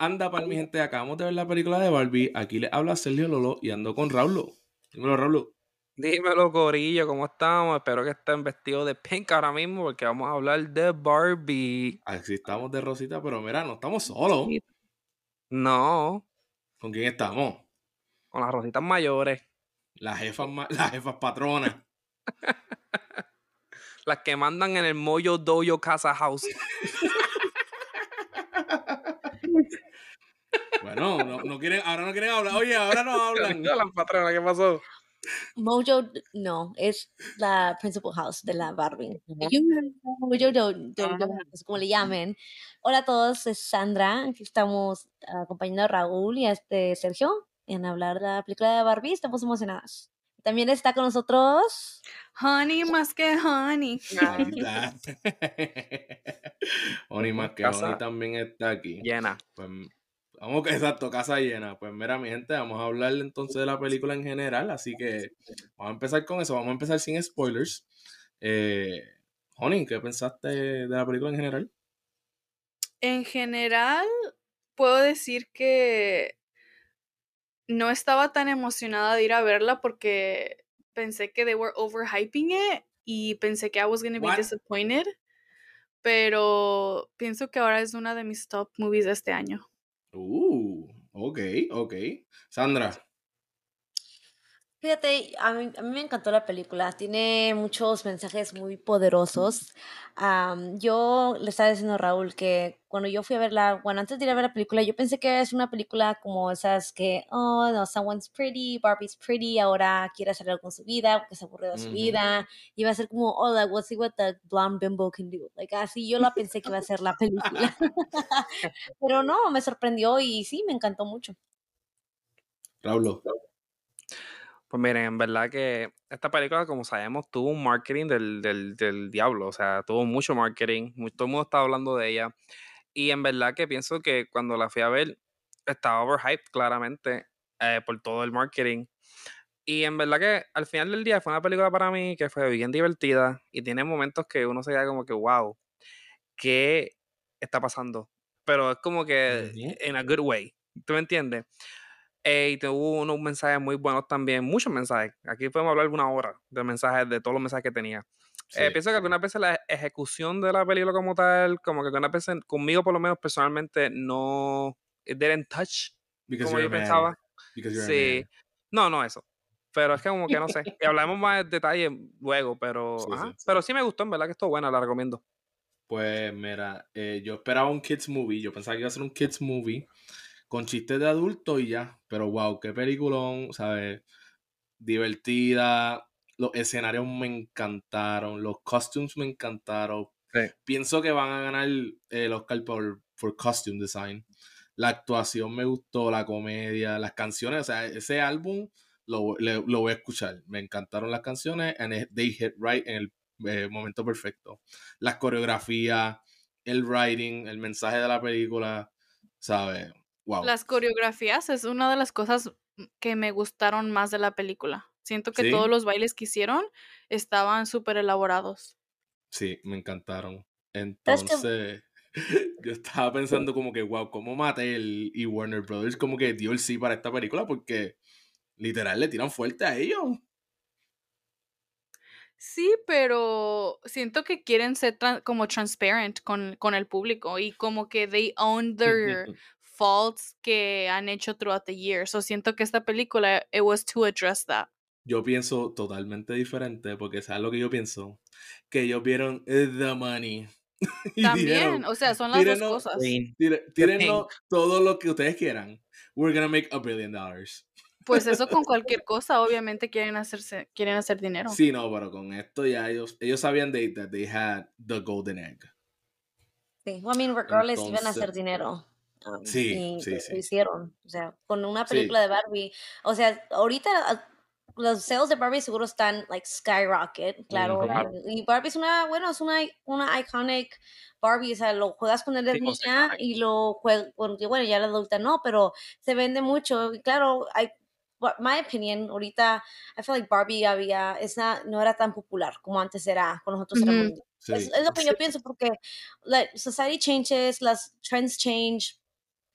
Anda, para mi gente, acabamos de ver la película de Barbie. Aquí le habla Sergio Lolo y ando con Raulo. Dímelo, Raulo. Dímelo, Corillo, ¿cómo estamos? Espero que estén vestidos de pink ahora mismo porque vamos a hablar de Barbie. Así estamos de Rosita, pero mira, no estamos solos. No. ¿Con quién estamos? Con las Rositas mayores. Las jefas, las jefas patronas. las que mandan en el Moyo Dojo Casa House. Bueno, no, no, quieren, ahora no quieren hablar. Oye, ahora no hablan. la patrona, ¿qué pasó? Mojo, no, es la principal house de la Barbie. Mojo, do, es como le llamen. Hola a todos, es Sandra. Aquí estamos acompañando a Raúl y a este Sergio en hablar de la película de Barbie. Estamos emocionadas. También está con nosotros. Honey más que honey. honey más que honey también está aquí. Llena. Pues, Vamos, exacto, casa llena. Pues mira, mi gente, vamos a hablar entonces de la película en general, así que vamos a empezar con eso, vamos a empezar sin spoilers. Eh, Honey, ¿qué pensaste de la película en general? En general, puedo decir que no estaba tan emocionada de ir a verla porque pensé que they were overhyping it y pensé que I was to be disappointed. Pero pienso que ahora es una de mis top movies de este año. Uh, ok, ok. Sandra. Fíjate, a mí, a mí, me encantó la película, tiene muchos mensajes muy poderosos. yo le estaba diciendo a Raúl que cuando yo fui a verla, bueno, antes de ir a ver la película, yo pensé que es una película como esas que, oh, no, someone's pretty, Barbie's pretty, ahora quiere hacer algo con su vida, porque se aburrió de su vida. Y va a ser como, oh, like, let's see what the blonde bimbo can do. Like, así yo la pensé que iba a ser la película. Pero no, me sorprendió y sí, me encantó mucho. Raúl. Pues miren, en verdad que esta película, como sabemos, tuvo un marketing del, del, del diablo, o sea, tuvo mucho marketing, todo el mundo estaba hablando de ella. Y en verdad que pienso que cuando la fui a ver, estaba overhyped claramente eh, por todo el marketing. Y en verdad que al final del día fue una película para mí que fue bien divertida y tiene momentos que uno se queda como que, wow, ¿qué está pasando? Pero es como que en a good way, ¿tú me entiendes? Eh, y tuvo unos mensajes muy buenos también, muchos mensajes. Aquí podemos hablar una hora de mensajes, de todos los mensajes que tenía. Eh, pienso que algunas veces la ejecución de la película como tal, como que algunas veces, conmigo por lo menos personalmente, no it didn't touch como yo pensaba. Sí. No, no, eso. Pero es que como que no sé. y hablaremos más de detalle luego, pero sí, pero sí me gustó, en verdad que estuvo buena, la recomiendo. Pues mira, eh, yo esperaba un kids movie, yo pensaba que iba a ser un kids movie con chistes de adulto y ya. Pero wow, qué peliculón, ¿sabes? Divertida. Los escenarios me encantaron. Los costumes me encantaron. Pienso que van a ganar el Oscar por, por costume design. La actuación me gustó, la comedia, las canciones. O sea, ese álbum lo, lo voy a escuchar. Me encantaron las canciones. And they hit right en el eh, momento perfecto. Las coreografías, el writing, el mensaje de la película, ¿sabes? Las coreografías es una de las cosas que me gustaron más de la película. Siento que todos los bailes que hicieron estaban súper elaborados. Sí, me encantaron. Entonces, yo estaba pensando como que, wow, ¿cómo Mattel y Warner Brothers como que dio el sí para esta película? Porque literal le tiran fuerte a ellos. Sí, pero siento que quieren ser como transparent con, con, el público y como que they own their faults que han hecho throughout the year. So siento que esta película, it was to address that. Yo pienso totalmente diferente, porque ¿sabes lo que yo pienso? Que ellos vieron The Money. También, o sea, son las dos cosas. Tírenos todo lo que ustedes quieran. We're gonna make a billion dollars. Pues eso con cualquier cosa, obviamente quieren hacerse, quieren hacer dinero. Sí, no, pero con esto ya ellos, ellos sabían de that they had the golden egg. Sí, well, I mean, regardless, iban a hacer dinero sí, sí, sí. Lo hicieron. O sea, con una película de Barbie. O sea, ahorita ah, los sales de Barbie seguro están like skyrocket, claro. Y Barbie es una, bueno, es una, una iconic Barbie, o sea, lo juegas con el de niña y lo juegas, bueno, ya la adulta no, pero se vende mucho. Y claro, hay, my opinion, ahorita, I feel like Barbie había, esa no era tan popular como antes era, con nosotros uh es, lo que yo pienso, porque la society changes, las trends change,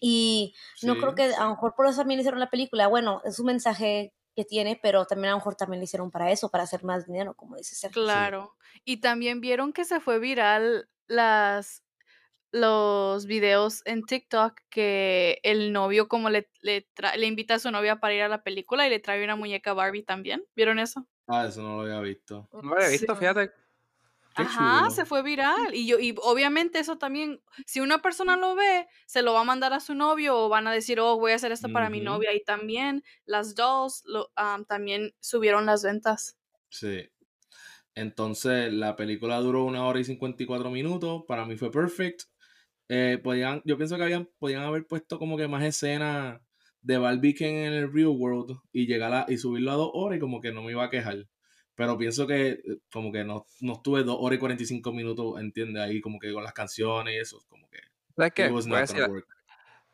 Y no creo que a lo mejor por eso también hicieron la película. Bueno, es un mensaje que tiene, pero también a lo mejor también lo hicieron para eso, para hacer más dinero, como dice Sergio. Claro. Y también vieron que se fue viral las los videos en TikTok que el novio como le, le, tra- le invita a su novia para ir a la película y le trae una muñeca Barbie también. ¿Vieron eso? Ah, eso no lo había visto. No lo había visto, Sí. fíjate. Qué Ajá, chulo. se fue viral. Y yo, y obviamente eso también, si una persona lo ve, se lo va a mandar a su novio o van a decir, oh, voy a hacer esto para mi novia. Y también las dolls lo, am, también subieron las ventas. Sí. Entonces, la película duró una hora y 54 minutos. Para mí fue perfect. Eh, podían, yo pienso que habían, podían haber puesto como que más escenas de Barbie que en el real world y llegar a, y subirlo a dos horas y como que no me iba a quejar. Pero pienso que eh, como que no, no estuve dos horas y 45 minutos, entiende, ahí como que con las canciones y eso, como que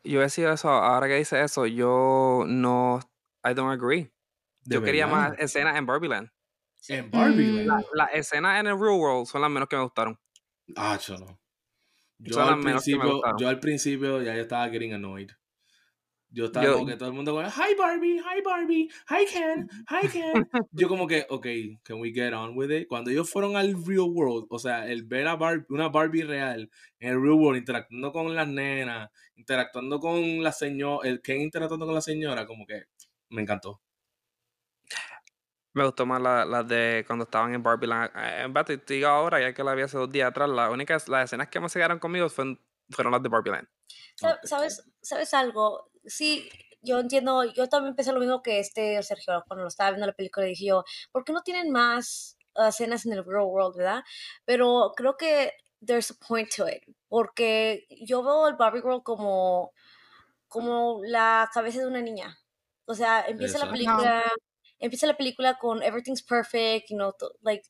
yo a decir eso, ahora que dice eso, yo no, I don't agree. De Yo quería más escenas en Barbieland. En Barbie, Mm. Land. Las escenas en el real world son las menos que me gustaron. Ah, yo no. Yo Son al, las menos que me principio, gustaron. yo al principio ya yo estaba getting annoyed. Yo estaba Yo- como que todo el mundo como, hi Barbie, hi Barbie, hi Ken, hi Ken. yo como que, ok, can we get on with it? Cuando ellos fueron al real world, o sea, el ver a Barbie, una Barbie real en el real world, interactuando con las nenas, interactuando con la señora, el Ken interactuando con la señora, como que me encantó. Me gustó más las la de cuando estaban en Barbieland. Eh, En verdad, te digo ahora, ya que la vi hace dos días atrás, las únicas las escenas que más se quedaron conmigo fueron, fueron las de Barbieland. Sa- Ok. ¿Sabes, ¿Sabes algo? Sí, yo entiendo, yo también pensé lo mismo que este Sergio cuando lo estaba viendo la película, dije yo, ¿por qué no tienen más uh, escenas en el real world, verdad? Pero creo que there's a point to it, porque yo veo el Barbie World como, como la cabeza de una niña. O sea, empieza la película, empieza la película con everything's perfect, you know, like,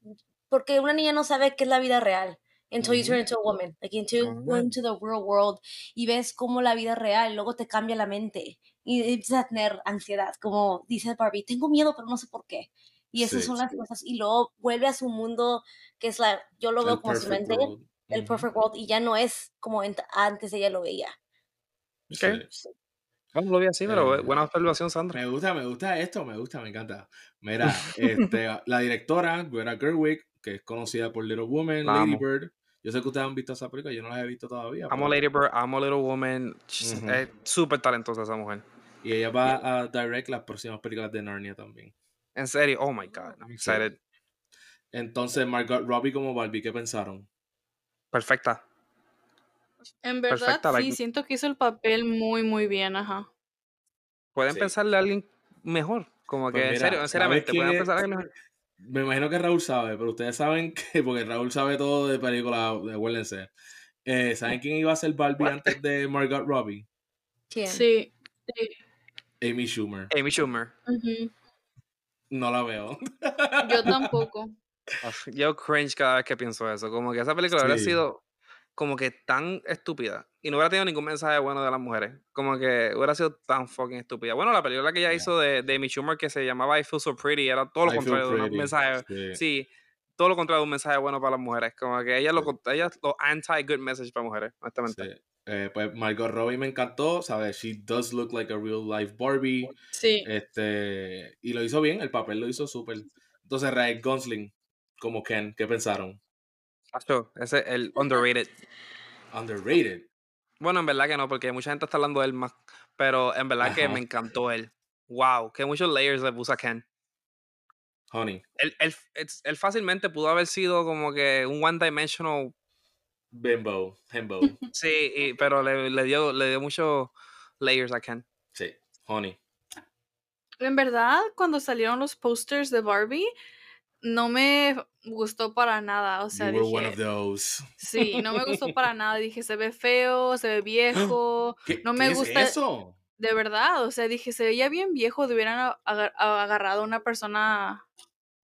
porque una niña no sabe qué es la vida real. Until you turn into a woman, like into, Ujú. into the real world y ves cómo la vida real luego te cambia la mente y empiezas a tener ansiedad, como dice Barbie, tengo miedo pero no sé por qué. Y esas Sí. son las cosas y luego vuelve a su mundo que es la, yo lo veo El como su perfect mente, world. el Ujú. perfect world y ya no es como antes ella lo veía. Sí. Ok. Bueno, lo vi así, pero Eh, buena observación, Sandra. Me gusta, me gusta esto, me gusta, me encanta. Mira, este, la directora, Greta Gerwig, que es conocida por Little Woman, La Lady. Bird. Yo sé que ustedes han visto esa película, yo no las he visto todavía. Amo pero- Lady Bird, amo Little Woman. Es súper talentosa esa mujer. Y ella va a direct las próximas películas de Narnia también. En serio, oh my god, I'm excited. Entonces, Margot Robbie como Barbie, ¿qué pensaron? Perfecta. En verdad, Perfecta, sí, like- siento que hizo el papel muy, muy bien, ajá. Pueden Sí. pensarle a alguien mejor. Como Pues que, en mira, serio, ¿sabes sinceramente, pueden pensar a alguien mejor. Me imagino que Raúl sabe, pero ustedes saben que, porque Raúl sabe todo de películas, acuérdense. Eh, ¿Saben quién iba a ser Barbie What? antes de Margot Robbie? ¿Quién? Sí. sí. Amy Schumer. Amy Schumer. No la veo. Yo tampoco. Yo cringe cada vez que pienso eso. Como que esa película habría sido como que tan estúpida. Y no hubiera tenido ningún mensaje bueno de las mujeres. Como que hubiera sido tan fucking estúpida. Bueno, la película que ella Yeah. hizo de, de Amy Schumer que se llamaba I Feel So Pretty era todo lo I contrario de un mensaje. sí. Sí, todo lo contrario de un mensaje bueno para las mujeres. Como que ella lo, Sí. cont- ella es lo anti-good message para mujeres, honestamente. Sí. Eh, pues Margot Robbie me encantó, ¿sabes? She does look like a real life Barbie. Sí. Este, y lo hizo bien, el papel lo hizo súper. Entonces, Ryan Gosling, como Ken, ¿qué pensaron? Acho, ese es el underrated. Underrated. Bueno, en verdad que no, porque mucha gente está hablando de él más. Pero en verdad que me encantó él. Wow, que muchos layers le puso a Ken. Honey, Él, él, él fácilmente pudo haber sido como que un one dimensional, Bimbo, Hembo. sí, y- pero le, le dio, le dio muchos layers a Ken. Sí, Honey. En verdad, cuando salieron los posters de Barbie, no me gustó para nada. O sea, you were one of dije, those. sí, no me gustó para nada. Dije, se ve feo, se ve viejo. ¿Qué, No qué me es gusta- eso? De verdad, o sea, dije, se veía bien viejo. Hubieran a- agar- agarrado a una persona.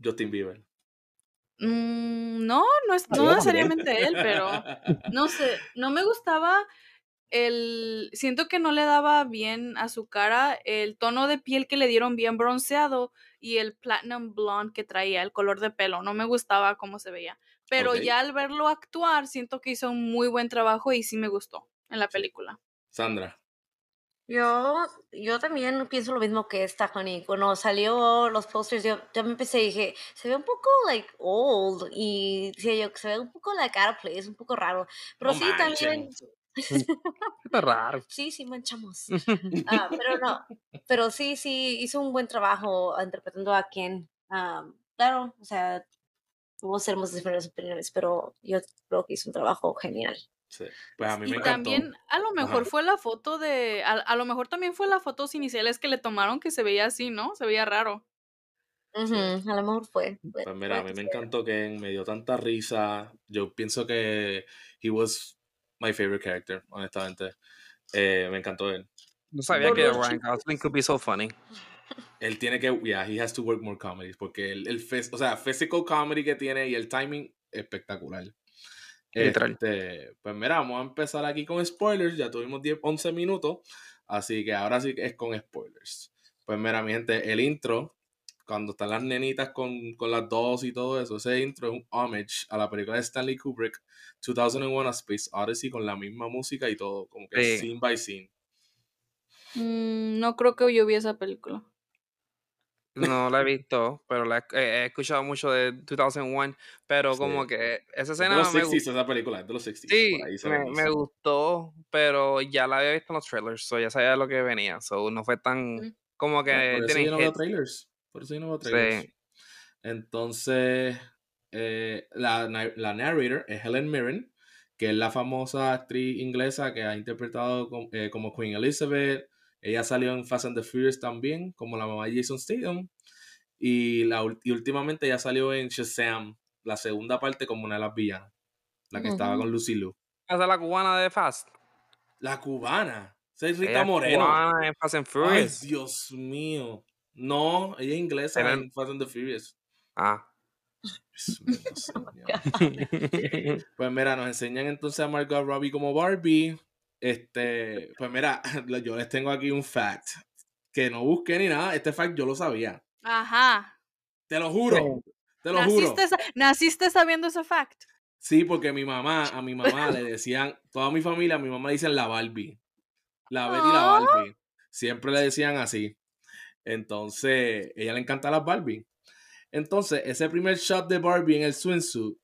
Justin Bieber. Mm, no, no es no necesariamente él, pero no sé, no me gustaba el. Siento que no le daba bien a su cara el tono de piel que le dieron bien bronceado y el platinum blonde que traía, el color de pelo. No me gustaba cómo se veía. Pero Ok. ya al verlo actuar, siento que hizo un muy buen trabajo y sí me gustó en la película. Sandra. Yo, yo también pienso lo mismo que esta, Honey. Cuando salió los posters, yo, yo me empecé y dije, se ve un poco, like, old. Y decía yo, se ve un poco, like, out of place, un poco raro. Pero No sí, también... manchen. Está raro. Sí, sí, manchamos. Ah, pero no, pero sí, sí, hizo un buen trabajo interpretando a Ken. Ah, claro, o sea, hubo sermos diferentes opiniones, pero yo creo que hizo un trabajo genial. Sí. Pues a mí Y me encantó. también, a lo mejor Ajá. fue la foto de. A, a lo mejor también fue las fotos iniciales que le tomaron que se veía así, ¿no? Se veía raro. Ujú, A lo mejor fue. fue- Pues mira, a fue mí me encantó que me dio tanta risa. Yo pienso que he was my favorite character, honestamente. Eh, me encantó él. No sabía que Ryan Gosling could be so funny. Él tiene que, yeah, he has to work more comedies, porque el, el o sea, physical comedy que tiene y el timing espectacular. Literal. Este, pues mira, vamos a empezar aquí con spoilers. Ya tuvimos 10, 11 minutos, así que ahora sí que es con spoilers. Pues mira, mi gente, el intro, cuando están las nenitas con, con las dos y todo eso, ese intro es un homage a la película de Stanley Kubrick, 2001 A Space Odyssey, con la misma música y todo, como que Sí. scene by scene. Mm, no creo que yo vi esa película. No la he visto, pero la he, he escuchado mucho de 2001, pero Sí. como que esa Es de escena los me 60s gustó. esa película, es de los 60s. Sí, me, gustó, pero ya la había visto en los trailers, so ya sabía lo que venía, so no fue tan Mm. como que Ya, por eso yo no veo trailers. Por eso yo no veo trailers. Sí. Entonces, eh, la, la narrator es Helen Mirren, que es la famosa actriz inglesa que ha interpretado com- eh, como Queen Elizabeth. Ella salió en Fast and the Furious también, como la mamá de Jason Statham. Y, la, y últimamente ya salió en Shazam, la segunda parte como una de las villanas. La que estaba con Lucy Liu. Esa es la cubana de Fast. La cubana. Esa es Ella Rita es Moreno. cubana en Fast and Ay, Furious. Dios mío. No, ella es inglesa Era- en Fast and the Furious. Ah. Dios. Pues mira, nos enseñan entonces a Margot Robbie como Barbie. Este, pues mira, yo les tengo aquí un fact que no busqué ni nada. Este fact yo lo sabía. Ajá. Te lo juro. Te lo juro. ¿Naciste, sa- ¿Naciste sabiendo ese fact? Sí, porque mi mamá, a mi mamá le decían, toda mi familia, a mi mamá le dicen la Barbie. La Betty y la Ah. Barbie. Siempre le decían así. Entonces, ella le encanta las Barbie. Entonces, ese primer shot de Barbie en el swimsuit,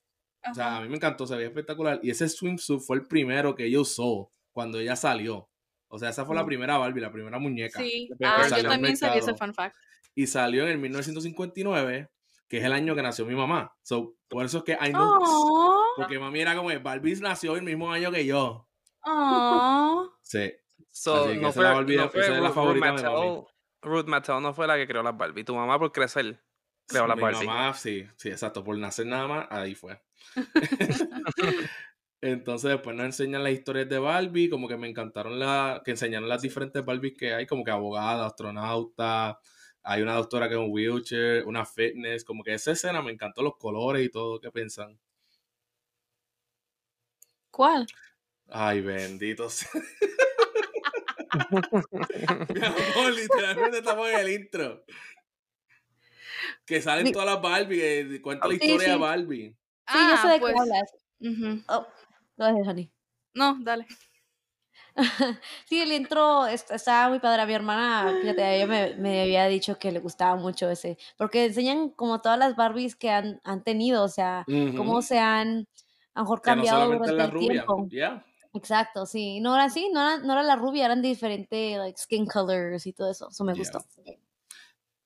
o sea, a mí me encantó, se veía espectacular. Y ese swimsuit fue el primero que ella usó cuando ella salió. O sea, esa fue la primera Barbie, la primera muñeca. Sí. que Ah, salió yo también sabía ese fun fact. Y salió en el 1959, que es el año que nació mi mamá. So, por eso es que I know. Oh, Porque mami era como, Barbie nació el mismo año que yo. oh. Sí. So, Así que no esa fue, la Barbie- no esa fue es la favorita de mami. Ruth Mattel no fue la que creó las Barbie. Tu mamá por crecer creó las mi Barbie. mamá, sí, sí, exacto. Por nacer nada más, ahí fue. Entonces después nos enseñan las historias de Barbie, como que me encantaron la, que enseñaron las diferentes Barbies que hay, como que abogada, astronauta, hay una doctora que es un wheelchair, una fitness, como que esa escena me encantó los colores y todo, ¿qué piensan? ¿Cuál? Ay, bendito sea. Mi amor, literalmente estamos en el intro. Que salen Ni- todas las Barbie, que cuenta la Sí, historia de sí. Barbie. Sí, yo sé de pues. hablas. ujú. Oh, go ahead, honey. No, dale. Sí, el intro est- estaba muy padre. A mi hermana, fíjate, ella me, me había dicho que le gustaba mucho ese, porque enseñan como todas las Barbies que han, han tenido, o sea, cómo Ujú. se han a lo mejor no cambiado es durante la el rubia. tiempo. Ya. Exacto, sí. No era así, no era, no era la rubia, eran diferentes like, skin colors y todo eso. Eso me gustó.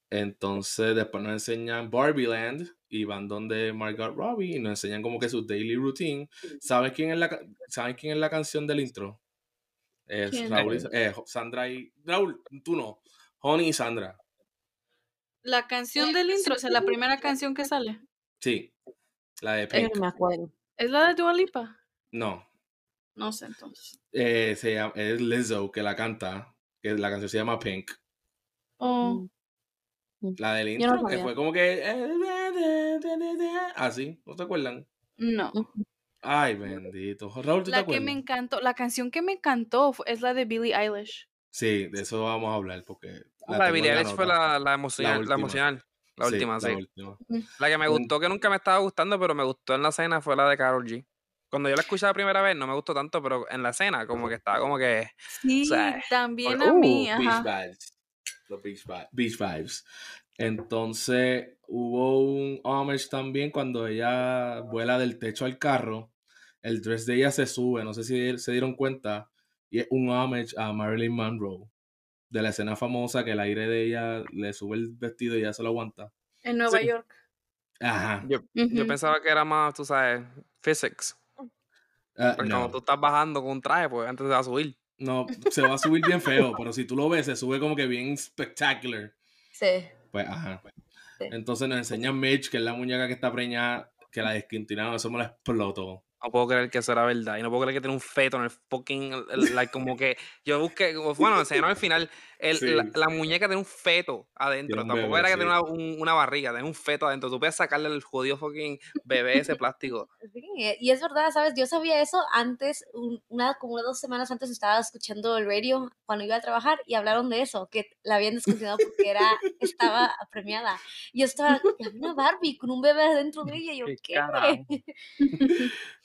Entonces después nos enseñan Barbie Land y van donde Margot Robbie y nos enseñan como que su daily routine. ¿Sabes quién es la, ¿sabes quién es la canción del intro? Es ¿Quién? Raúl y- eh, Sandra y... Raúl, tú no. Honey y Sandra. La canción del intro, o sea, la primera canción que sale. Sí. La de Yo Pink. no me acuerdo. ¿Es la de Dua Lipa? No. No sé, entonces. Eh, se llama, es Lizzo que la canta. Que la canción se llama Pink. Oh, La del Yo no intro, que fue como que... Así, ¿no te acuerdan? no. Ay, bendito. Raúl, ¿tú te La que me encantó, la canción que me encantó es la de Billie Eilish. Sí, de eso vamos a hablar porque... La, de Billie Eilish fue la, la, emocional, la, última. emocional. La Sí, última, sí. La última. La que me gustó, que nunca me estaba gustando, pero me gustó en la escena fue la de Carol G. Cuando yo la escuché la primera vez no me gustó tanto, pero en la escena como que estaba como que... Sí, sea, también a mí, uh, Beach vibes. Los beach, vi- beach vibes. Entonces hubo un homage también cuando ella vuela del techo al carro. El dress de ella se sube, no sé si se dieron cuenta. Y es un homage a Marilyn Monroe. De la escena famosa que el aire de ella le sube el vestido y ella se lo aguanta. En Nueva Sí. York. Ajá. Yo, yo pensaba que era más, tú sabes, physics. Porque no, cuando tú estás bajando con un traje, pues antes te va a subir. no, se va a subir bien feo, pero si tú lo ves, se sube como que bien spectacular. Sí. Pues, ajá. Sí. Entonces nos enseña Mitch, que es la muñeca que está preñada, que la desquintinaron, eso me lo explotó. No puedo creer que eso era verdad. Y no puedo creer que tiene un feto en el fucking. el- el- like, como que. Yo busqué. Bueno, enseñaron al final. El- Sí. la, la muñeca tiene un feto adentro. Un Tampoco bebé, era que sí. tenía una, un- una barriga, tenía un feto adentro. Tú puedes sacarle el jodido fucking bebé ese plástico. Sí, y es verdad, ¿sabes? Yo sabía eso antes, un- una, como dos semanas antes estaba escuchando el radio cuando iba a trabajar y hablaron de eso, que la habían descontinuado porque era, estaba premiada. Y yo estaba, "Y había una Barbie con un bebé dentro de ella, y yo, Qué ¿qué?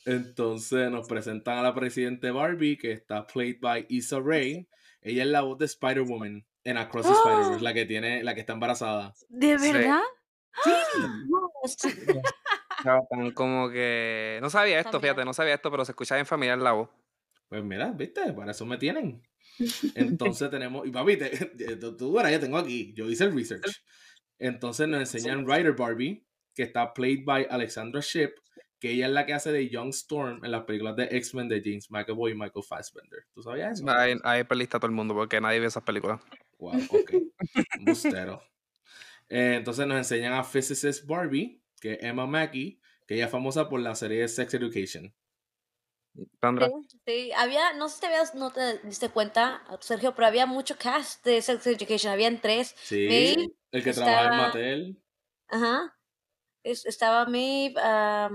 Entonces nos presentan a la presidente Barbie, que está played by Issa Rae. Ella es la voz de Spider-Woman en Across the Spider-Verse, la que tiene, la que está embarazada. ¿De Sí. verdad? Tan como que. No sabía esto, fíjate, no sabía esto, pero se escucha bien familiar la voz. Pues mira, viste, para eso me tienen. Entonces tenemos, y papi, te- tú, tú verás, yo tengo aquí, yo hice el research. Entonces nos enseñan Rider Barbie, que está played by Alexandra Shipp, que ella es la que hace de Young Storm en las películas de X-Men de James McAvoy y Michael Fassbender. ¿Tú sabías eso? Ahí, ahí perdiste a todo el mundo porque nadie ve esas películas. Wow, ok. Bustero. Eh, entonces nos enseñan a Physicist Barbie, que es Emma Mackey, que ella es famosa por la serie Sex Education. Sandra. Sí, sí, había, no sé si te habías, no te diste cuenta, Sergio, pero había mucho cast de Sex Education, habían tres. Sí. El que trabaja en Mattel. Ajá. Es- estaba Maeve, no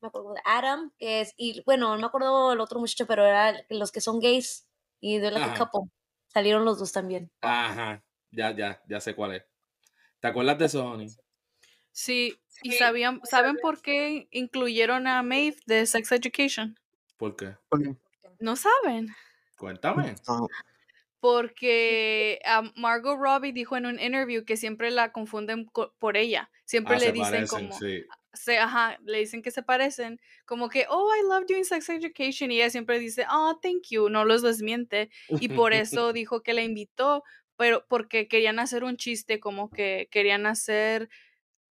me acuerdo, de Adam, que es, y bueno, no me acuerdo el otro muchacho, pero era los que son gays y de la couple. Salieron los dos también. Ajá. Ya, ya, ya sé cuál es. ¿Te acuerdas de Sony? Sí. ¿Y sabían, saben por qué incluyeron a Maeve de Sex Education? ¿Por qué? ¿No saben? Cuéntame. Porque a Margot Robbie dijo en un interview que siempre la confunden co- por ella. Siempre Ah, le se dicen parecen, como, sí. se, ajá, le dicen que se parecen, como que, oh, I love doing sex education, y ella siempre dice, oh, thank you, no los desmiente, y por eso dijo que la invitó, pero porque querían hacer un chiste, como que querían hacer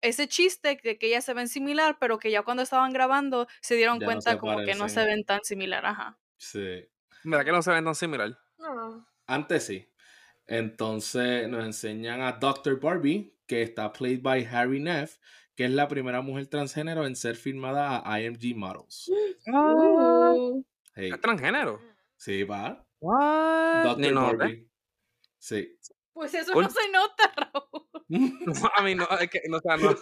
ese chiste de que ellas se ven similar, pero que ya cuando estaban grabando se dieron Ya no cuenta se como que no se ven tan similar, ajá. Sí. ¿Verdad que no se ven tan similar? No. Antes sí. Entonces nos enseñan a Dr. Barbie, que está played by Harry Neff, que es la primera mujer transgénero en ser firmada a IMG Models. Hey, ¿Es transgénero? sí, va. What? Dr. no, ¿eh? Barbie. Sí. Pues eso no se nota, Raúl. No, a mí no, es que, no, o sea, no.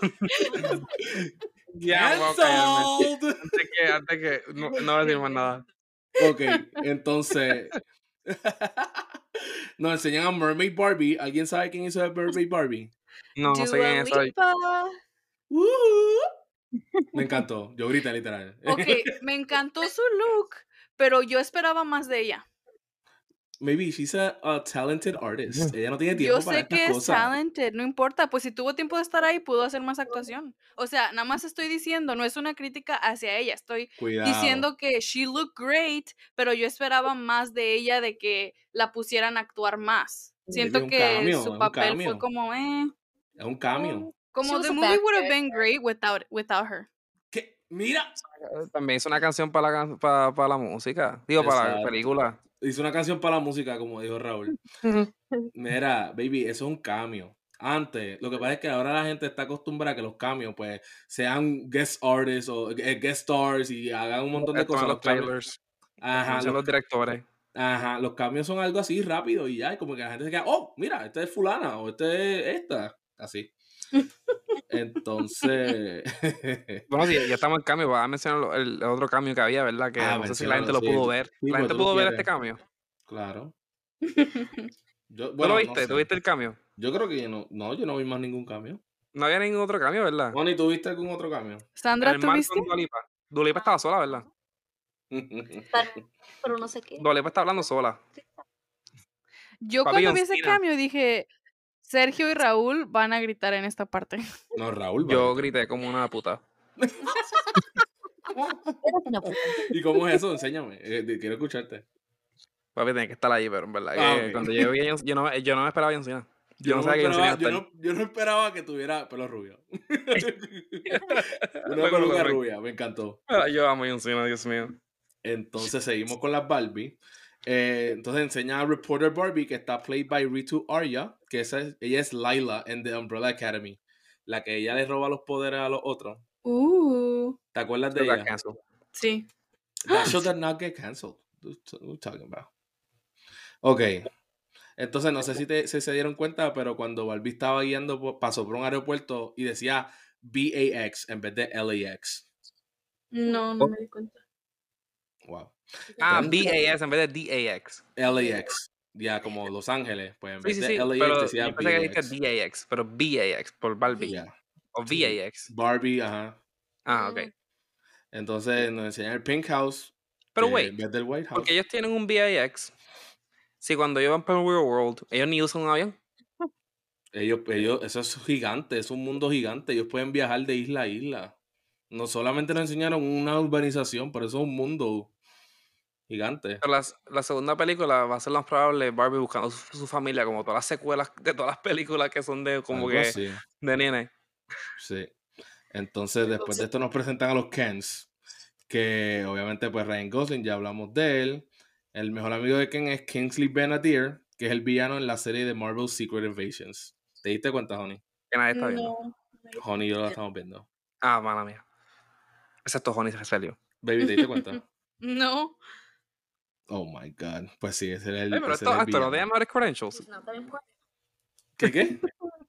ya. Antes que, antes que, no, no voy a decir más nada. Ok, entonces. Nos enseñan a Mermaid Barbie. ¿Alguien sabe quién hizo de Mermaid Barbie? No, no sé quién es. Me encantó. Yo grité literal. Ok, me encantó su look, pero yo esperaba más de ella. Maybe she's a, a talented artist. Ella no tiene tiempo Yo para sé que es cosas. talented, no importa, pues si tuvo tiempo de estar ahí, pudo hacer más actuación. O sea, nada más estoy diciendo, no es una crítica hacia ella, estoy Cuidado. diciendo que she looked great, pero yo esperaba más de ella, de que la pusieran a actuar más. Siento que su papel fue como, eh, Es un cambio. como the movie would have been great without, without her. Mira. También hizo una canción para la, para, para la música. Digo, para la película. Hizo una canción para la música, como dijo Raúl. Mira, baby, eso es un cambio. Antes, lo que pasa es que ahora la gente está acostumbrada a que los cambios, pues, sean guest artists o eh, guest stars y hagan un montón de Esto cosas. los trailers. ajá, Son los, los directores. ajá, los cambios son algo así rápido y ya, y como que la gente se queda, oh, mira, este es fulana o este es esta. Así. Entonces. Bueno, sí, ya estamos en cambio. Vas a mencionar lo- el, el otro cambio que había, ¿verdad? Que Ah, no sé si la gente lo menciónalo, sí. pudo ver. Sí, ¿La pues gente lo pudo ver quieres. este cambio? claro. Yo, ¿Tú bueno, lo no viste? sé. ¿Tú viste el cambio? Yo creo que yo no, no, yo no vi más ningún cambio. No había ningún otro cambio, ¿verdad? Moni, ¿tú viste algún otro cambio? Sandra, el ¿tú viste? con Dua Lipa. Dua Lipa estaba sola, ¿verdad? Pero no sé qué. Dua Lipa está hablando sola. Yo Papi cuando vi ese cambio dije, Sergio y Raúl van a gritar en esta parte. No, Raúl. Yo grité como una puta. ¿Y cómo es eso? Enséñame. eh, quiero escucharte. Papi tiene que estar ahí, pero en verdad. Ah, que. Cuando yo vi a John- yo no, yo no me esperaba a John Cena. Yo, no sabía que esperaba, a yo, no, yo no esperaba que tuviera pelo rubio. Una peluca que- rubia, me encantó. Ah, Yo amo a John Dios mío. Entonces seguimos con las Barbie. Eh, entonces enseña a Reporter Barbie que está played by Ritu Arya, que esa es- ella es Lila en The Umbrella Academy, la que ella le roba los poderes a los otros. Uh, ¿Te acuerdas de ella? sí. That show did not get canceled. What are you talking about? Ok. Entonces, no sé si, te- si se dieron cuenta, pero cuando Barbie estaba guiando, pasó por un aeropuerto y decía BAX en vez de LAX. No, no me di cuenta. Wow. Ah, Entonces- BAS en vez de DAX. LAX. Ya como Los Ángeles. Pues en Sí, vez sí, de sí. LAX Pero decía yo pensé que BAX. dijiste DAX, pero BAX por Barbie. Ya. O Sí. VAX. Barbie, ajá. Ah, ok. Mm. Entonces nos enseñan el Pink House. Pero eh, wait, En vez del White House. porque ellos tienen un VAX. Si cuando ellos van para el Real World, ellos ni usan un avión. Ellos, ellos, eso es gigante, es un mundo gigante. Ellos pueden viajar de isla a isla. No solamente nos enseñaron una urbanización, pero eso es un mundo gigante. Pero la segunda película va a ser lo más probable Barbie buscando su, su familia, como todas las secuelas de todas las películas que son de como Algo que así, de nene. sí. Entonces, después de esto nos presentan a los Kens. Que obviamente, pues Ryan Gosling, ya hablamos de él. El mejor amigo de Ken es Kingsley Benadir, que es el villano en la serie de Marvel Secret Invasions. ¿Te diste cuenta, Honey? Que nadie está viendo. No. Honey y yo la estamos viendo. Ah, mala mía. Excepto Honey Recelio. Baby, ¿te diste cuenta? No. Oh my god. Pues sí, ese era el. Ey, pero ese esto, era el esto no mejores credentials. ¿Qué qué?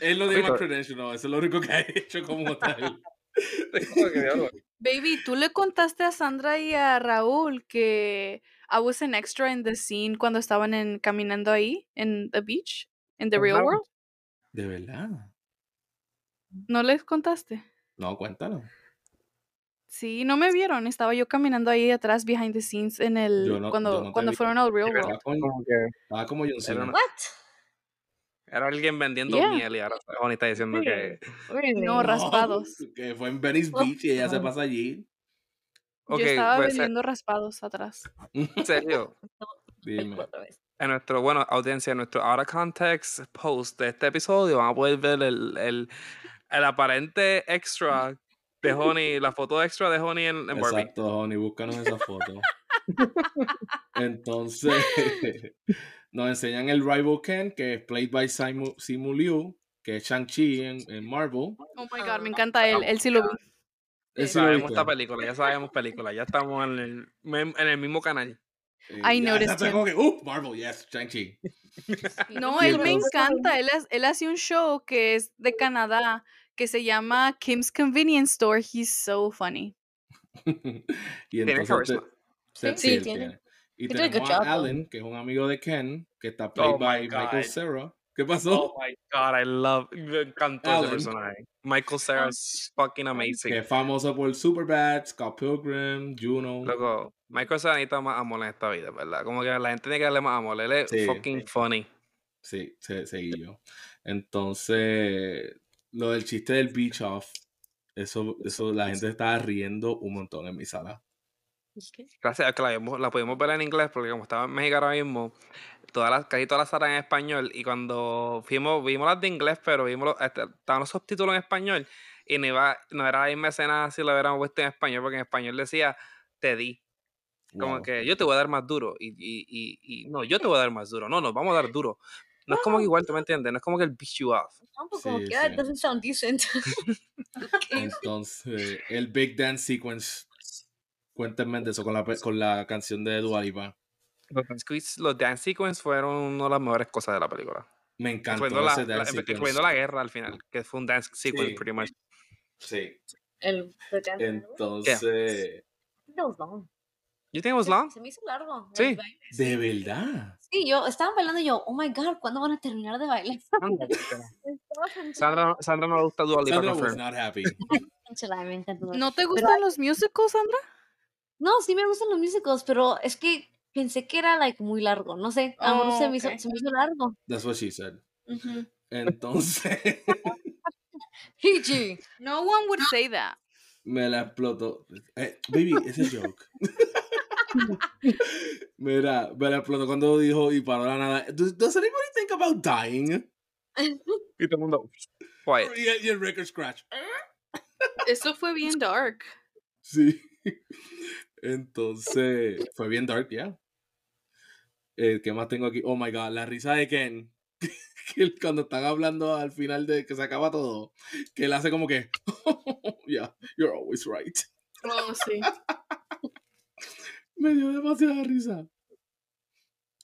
Él no tiene más credentials, no. Eso es lo único que ha hecho como tal. Baby, tú le contaste a Sandra y a Raúl que I was an extra in the scene cuando estaban en, caminando ahí en the beach, en the real Ajá. world. ¿De verdad? ¿No les contaste? No, cuéntalo. Sí, no me vieron. Estaba yo caminando ahí atrás behind the scenes en el no- cuando no cuando fueron al real world. Como que estaba como John Cena. una- What? era alguien vendiendo Yeah. miel y ahora Honey está diciendo que. No, raspados. Que fue en Venice Beach y ella se pasa allí. Ok, yo estaba pues, eh, vendiendo raspados atrás. en serio. Dime. Otra vez. En nuestro, bueno, audiencia, en nuestro Out of Context post de este episodio, van a poder ver el, el, el aparente extra de Honey, la foto extra de Honey en, en Barbie. Exacto, Honey, búscanos esa foto. Entonces, nos enseñan el Rival Ken, que es played by Simu, Simu Liu, que es Shang-Chi en, en Marvel. Oh my god, me Ah. encanta él. Él sí lo vi. Ya sabemos esta película, ya sabemos película, ya estamos en el, en el mismo canal. I ya, noticed him. como que, uh, Marvel, yes, Shang-Chi. No, él me encanta. Él, es- él hace un show que es de Canadá que se llama Kim's Convenience Store. He's so funny. y entonces te- te- Sí, él tiene. Y He did a good tenemos a job, though. Alan, que es un amigo de Ken, que está played Oh my by Michael God. Cera. ¿Qué pasó? Oh my god, I love, me encantó ese personaje. Michael Cera es fucking amazing. Que es famoso por Superbad, Scott Pilgrim, Juno. Loco, Michael Cera necesita más amor en esta vida, ¿verdad? Como que la gente tiene que darle más amor. Él es Sí. fucking funny. Sí, se, seguí yo. Entonces, lo del chiste del beach off, eso, eso la gente estaba riendo un montón en mi sala. Gracias a que la, vimos- la pudimos ver en inglés, porque como estaba en México ahora mismo, todas las, casi todas las salas en español. Y cuando fuimos, vimos las de inglés, pero vimos los, este, estaban los subtítulos en español. Y no, iba, no era la misma escena si lo hubiéramos puesto en español, porque en español decía, te di. Como Wow. que yo te voy a dar más duro. Y, y, y, y no, yo te voy a dar más duro. No, nos vamos a dar duro. No es como que igual, ¿tú me entiendes? No es como que el beat you off. Tampoco como Sí, que, ah, sí. it doesn't sound decent. Okay. Entonces, el Big Dance Sequence, cuéntenme de eso con la, con la canción de Dua Lipa. Los dance, sequence- los dance sequence fueron una de las mejores cosas de la película. Me encantó Incluyendo la, ese la- dance sequence. incluyendo la guerra al final, que fue un dance sequence Sí. pretty much. Sí. El the dance number. Entonces, That was long. You think it was Se- long? Se me hizo largo. Sí. de verdad. Sí, yo estaba bailando y yo, oh my god, ¿cuándo van a terminar de bailar? Sandra, Sandra no le gusta Dua Lipa Sandra was not happy. ¿No te gustan los musicals, Sandra? No, sí me gustan los musicals, pero es que pensé que era like muy largo. No sé, a lo mejor se, Oh, me hizo, se me hizo largo. That's what she said. Ujú. Entonces, PG. No one would say that. me la explotó. Eh, baby, it's a joke. Mira, me la explotó cuando dijo y paró la nada. Does, does anybody think about dying? Y todo el mundo. Quiet. Y el, record scratch. Eso fue bien dark. Sí. Entonces, fue bien dark, ya. Eh, ¿Qué más tengo aquí? Oh my god, la risa de Ken. que cuando están hablando al final de que se acaba todo, que él hace como que, yeah, you're always right. Oh, sí. Me dio demasiada risa.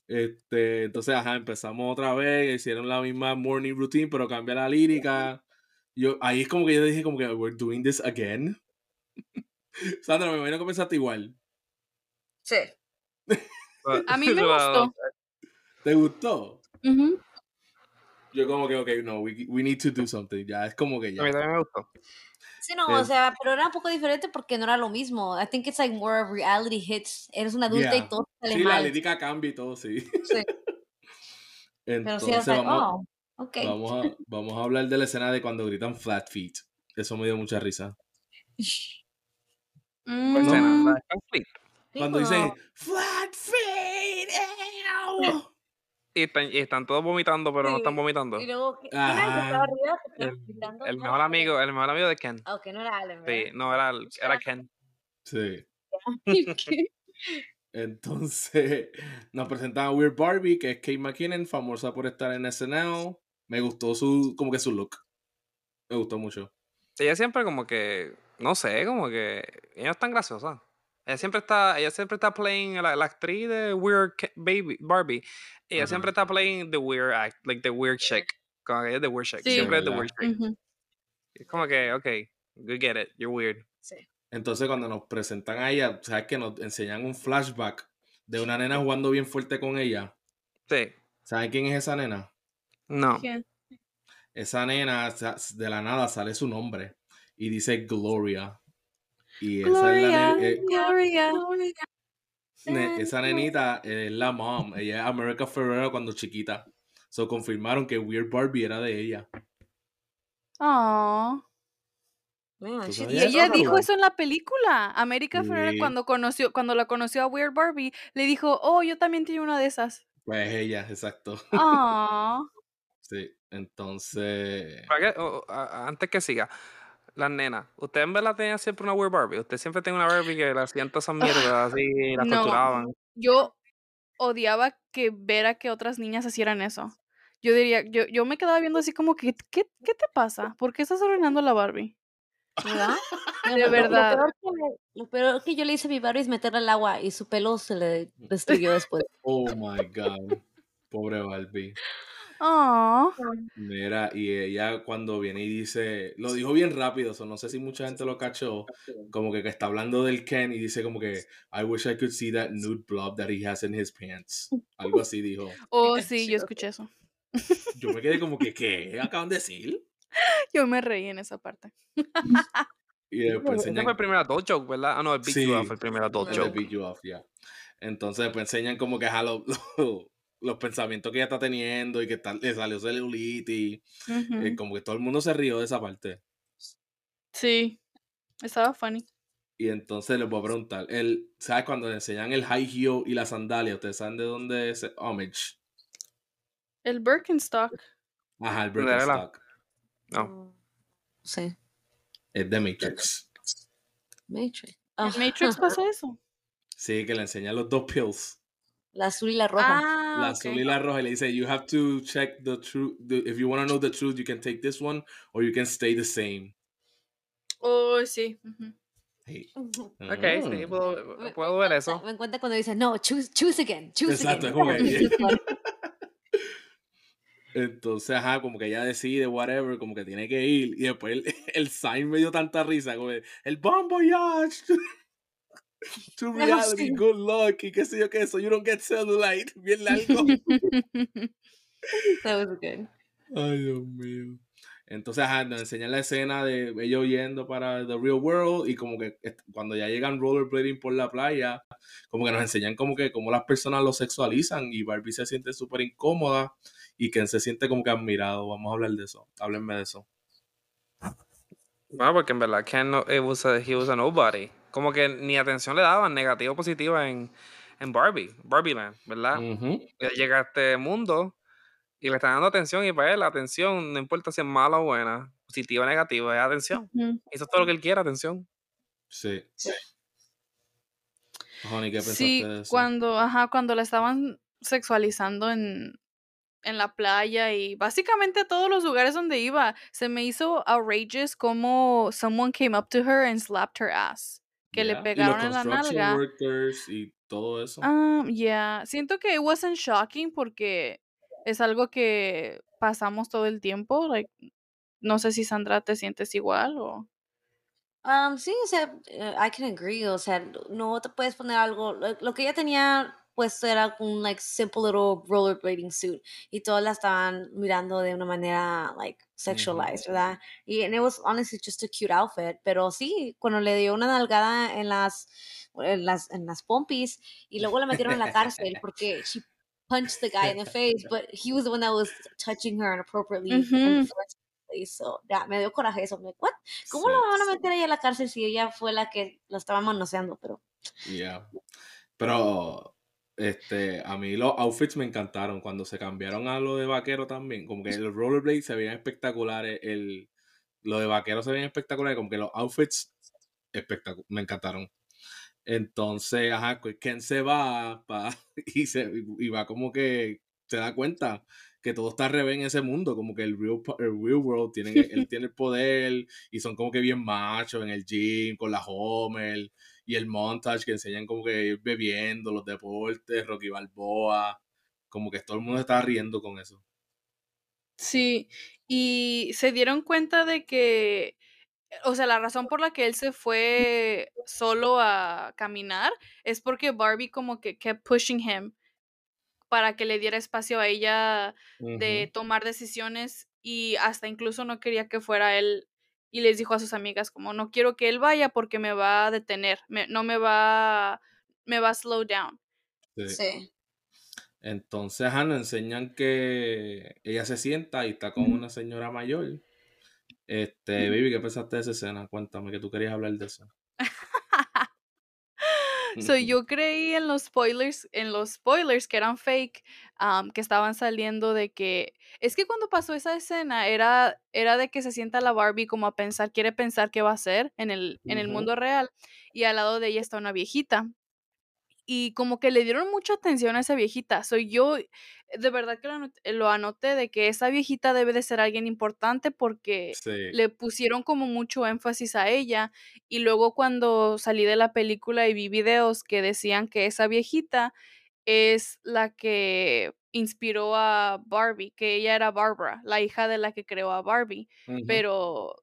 Este, entonces, ajá, empezamos otra vez, hicieron la misma morning routine, pero cambia la lírica. Yo, ahí es como que yo dije como que we're doing this again. Sandra, me imagino que pensaste igual. Sí. A mí me gustó. ¿Te gustó? Ujú. Yo como que, ok, no, we, we need to do something. Ya, es como que A mí ya. también me gustó. Sí, no, Eh, o sea, pero era un poco diferente porque no era lo mismo. I think it's like more of reality hits. Eres una adulta Yeah. y todo sale Sí, la mal. lírica cambia y todo, sí. Sí. Pero Entonces, sí, es like, vamos, oh, ok. vamos, a, vamos a hablar de la escena de cuando gritan flat feet. Eso me dio mucha risa. ¿Cuál escena? Mm, La. Sí, Cuando pero- dicen flat feet, ew". Y están, y están todos vomitando, pero no están vomitando. Y luego, ¿quién el Ajá. estaba arriba? El, el ¿No mejor amigo, el mejor amigo de Ken. Ah, ok, no era Allen, Sí, no, era, el- era Ken. Sí. Entonces, nos presentan a Weird Barbie, que es Kate McKinnon, famosa por estar en SNL. Me gustó su, como que su look. Me gustó mucho. Ella siempre como que, no sé, como que ella es tan graciosa. Ella siempre está, ella siempre está playing la, la actriz de Weird Baby Barbie. Ella siempre está playing the weird act, like the weird chick. Como que ella es the weird chick. Sí. Siempre es the weird chick. Es como que, okay, we get it, you're weird. Sí. Entonces, cuando nos presentan a ella, ¿sabes que Nos enseñan un flashback de una nena jugando bien fuerte con ella. Sí, ¿Saben quién es esa nena? no. ¿Quién? Esa nena, de la nada sale su nombre y dice Gloria. Y esa Gloria, es la eh, Gloria. esa nenita es la mom. Ella es America Ferrera cuando chiquita. So confirmaron que Weird Barbie era de ella. Aw. Man, ¿Tú she- sabías Y ella dijo eso en la película. América Ferrera Sí. cuando conoció, cuando la conoció a Weird Barbie, le dijo, oh, yo también tengo una de esas. Pues ella, exacto. Aw. Sí, entonces. Antes que siga, las nenas, ¿usted en verdad tenía siempre una weird Barbie? ¿Usted siempre tenía una Barbie que le hacían todas esas mierdas así y las No. torturaban? Yo odiaba que ver a que otras niñas hicieran eso. Yo diría, yo, yo me quedaba viendo así como que, ¿qué, qué te pasa? ¿Por qué estás arruinando la Barbie? ¿Verdad? De Lo- lo- verdad. Lo peor, que, lo peor que yo le hice a mi Barbie es meterla al agua y su pelo se le destruyó después. Oh my God. Pobre Barbie. Aw. Mira, y ella cuando viene y dice, lo dijo bien rápido, so no sé si mucha gente lo cachó, como que, que está hablando del Ken y dice como que, I wish I could see that nude blob that he has in his pants. Algo así dijo. Oh, sí, yo escuché eso. Yo me quedé como que, ¿qué? ¿Acaban de decir? Yo me reí en esa parte. Y después enseñan fue el primer adult joke, ¿verdad? Ah, no, el Big Sí. You Off, el primer adult el joke. Beat You Off, ya. Entonces después enseñan como que ajá, lo- lo- los pensamientos que ella está teniendo y que está- le salió celulitis. Eh, como que todo el mundo se rió de esa parte. Sí, estaba funny. Y entonces les voy a preguntar, el, ¿sabes cuando le enseñan el high heel y la sandalia? ¿Ustedes saben de dónde es homage? El Birkenstock. Ajá, el ¿Dónde era la- Birkenstock. No. Sí. Es de Matrix. Matrix. ¿En Ah, Matrix pasa eso? Sí, que le enseñan los dos pills. La azul y la roja. Ah, la azul y la roja. Y le dice, you have to check the truth. If you want to know the truth, you can take this one or you can stay the same. Oh, sí. ujú. Hey. Ok, sí, Mm. puedo, ver eso. Me encuentra cuando dice, no, choose, choose again, choose Exacto, es again. como que- Entonces, ajá, como que ella decide, whatever, como que tiene que ir. Y después el, el sign me dio tanta risa, como el, el bon voyage to, reality, good luck, y qué sé yo qué, so you don't get cellulite. Bien largo. That was good. Ay, Dios mío. Entonces, ajá, nos enseñan la escena de ellos yendo para The Real World y como que cuando ya llegan rollerblading por la playa, como que nos enseñan como que cómo las personas lo sexualizan y Barbie se siente súper incómoda y Ken se siente como que admirado. Vamos a hablar de eso. Háblenme de eso. Bueno, porque en verdad Ken no, it was a- he was a nobody. Como que ni atención le daban, negativa o positiva en, en Barbie, Barbie Land, ¿verdad? Él llega a este mundo y le están dando atención y para él la atención, no importa si es mala o buena, positiva o negativa, es atención. Eso es todo lo que él quiere, atención. Sí. Honey, ¿qué pensaste Sí, de eso? cuando, ajá, cuando la estaban sexualizando en, en la playa y básicamente a todos los lugares donde iba, se me hizo outrageous como someone came up to her and slapped her ass. Que le Yeah. pegaron y en la nalga. workers y todo eso. Ah, yeah. Siento que it wasn't shocking porque es algo que pasamos todo el tiempo. Like, no sé si Sandra te sientes igual o. Um, sí, o sea, eh, I can agree, o sea, no te puedes poner algo, lo, lo que ella tenía puesto era un like simple little rollerblading suit y todas la estaban mirando de una manera like sexualized, ¿verdad? Y and it was honestly just a cute outfit, pero sí, cuando le dio una nalgada en las en las en las pompis y luego la metieron en la cárcel porque she punched the guy in the face, but he was the one that was touching her inappropriately in the first place. So, ya, me dio coraje eso. Like, what? ¿Cómo la van a meter ella a la cárcel si ella fue la que la estaba manoseando? Pero Yeah. Pero este, a mí los outfits me encantaron cuando se cambiaron a lo de vaquero también. Como que los rollerblades se veían espectaculares. El, lo de vaquero se veían espectaculares. Como que los outfits espectacu- me encantaron. Entonces, ajá, pues Ken se va pa- y, se, y va como que se da cuenta que todo está al revés en ese mundo, como que el real, el real world tiene, él tiene el poder y son como que bien machos en el gym, con la Homer y el montage que enseñan como que ir bebiendo, los deportes, Rocky Balboa, como que todo el mundo está riendo con eso. Sí. Y se dieron cuenta de que. O sea, la razón por la que él se fue solo a caminar es porque Barbie como que kept pushing him para que le diera espacio a ella de tomar decisiones y hasta incluso no quería que fuera él y les dijo a sus amigas como no quiero que él vaya porque me va a detener, me- no me va me va a slow down. Sí. sí. Entonces, nos enseñan que ella se sienta y está con una señora mayor. Este, baby, ¿qué pensaste de esa escena? Cuéntame que tú querías hablar de eso. So, yo creí en los spoilers, en los spoilers que eran fake, am, que estaban saliendo de que es que cuando pasó esa escena era era de que se sienta la Barbie como a pensar, quiere pensar qué va a hacer en el en el mundo real y al lado de ella está una viejita. Y como que le dieron mucha atención a esa viejita. Soy yo, de verdad que lo anoté, lo anoté de que esa viejita debe de ser alguien importante porque Sí. le pusieron como mucho énfasis a ella y luego cuando salí de la película y vi videos que decían que esa viejita es la que inspiró a Barbie, que ella era Barbara, la hija de la que creó a Barbie, pero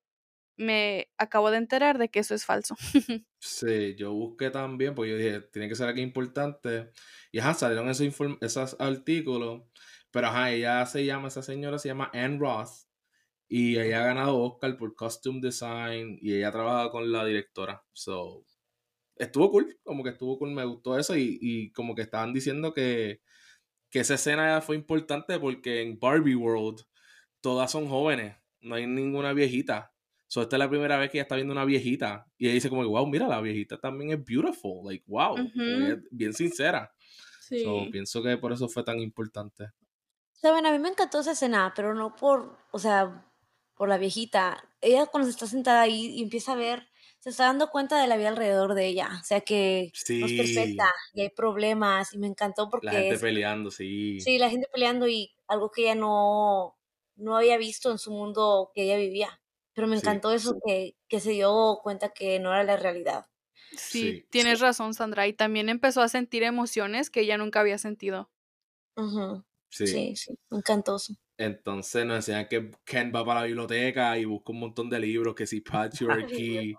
me acabo de enterar de que eso es falso. Sí, yo busqué también, porque yo dije, tiene que ser aquí importante. Y ajá, salieron esos, esos artículos. Pero ajá, ella se llama, esa señora se llama Anne Roth. Y ella ha ganado Oscar por Costume Design. Y ella trabaja con la directora. So, estuvo cool, como que estuvo cool, me gustó eso. Y, y como que estaban diciendo que, que esa escena fue importante porque en Barbie World todas son jóvenes, no hay ninguna viejita. So, esta es la primera vez que ella está viendo una viejita. Y ella dice como que, wow, mira, la viejita también es beautiful. Like, wow. bien sincera. So, pienso que por eso fue tan importante. Saben, a mí me encantó esa escena, pero no por, o sea, por la viejita. Ella cuando se está sentada ahí y empieza a ver, se está dando cuenta de la vida alrededor de ella. O sea que no es perfecta y hay problemas y me encantó La porque gente es, peleando, sí. sí, la gente peleando y algo que ella no, no había visto en su mundo que ella vivía. Pero me Sí. encantó eso que, que se dio cuenta que no era la realidad. Sí, Sí. tienes razón, Sandra. Y también empezó a sentir emociones que ella nunca había sentido. Ujú. Sí. Sí, eso. Entonces nos enseñan que Ken va para la biblioteca y busca un montón de libros, que si Patriarchy,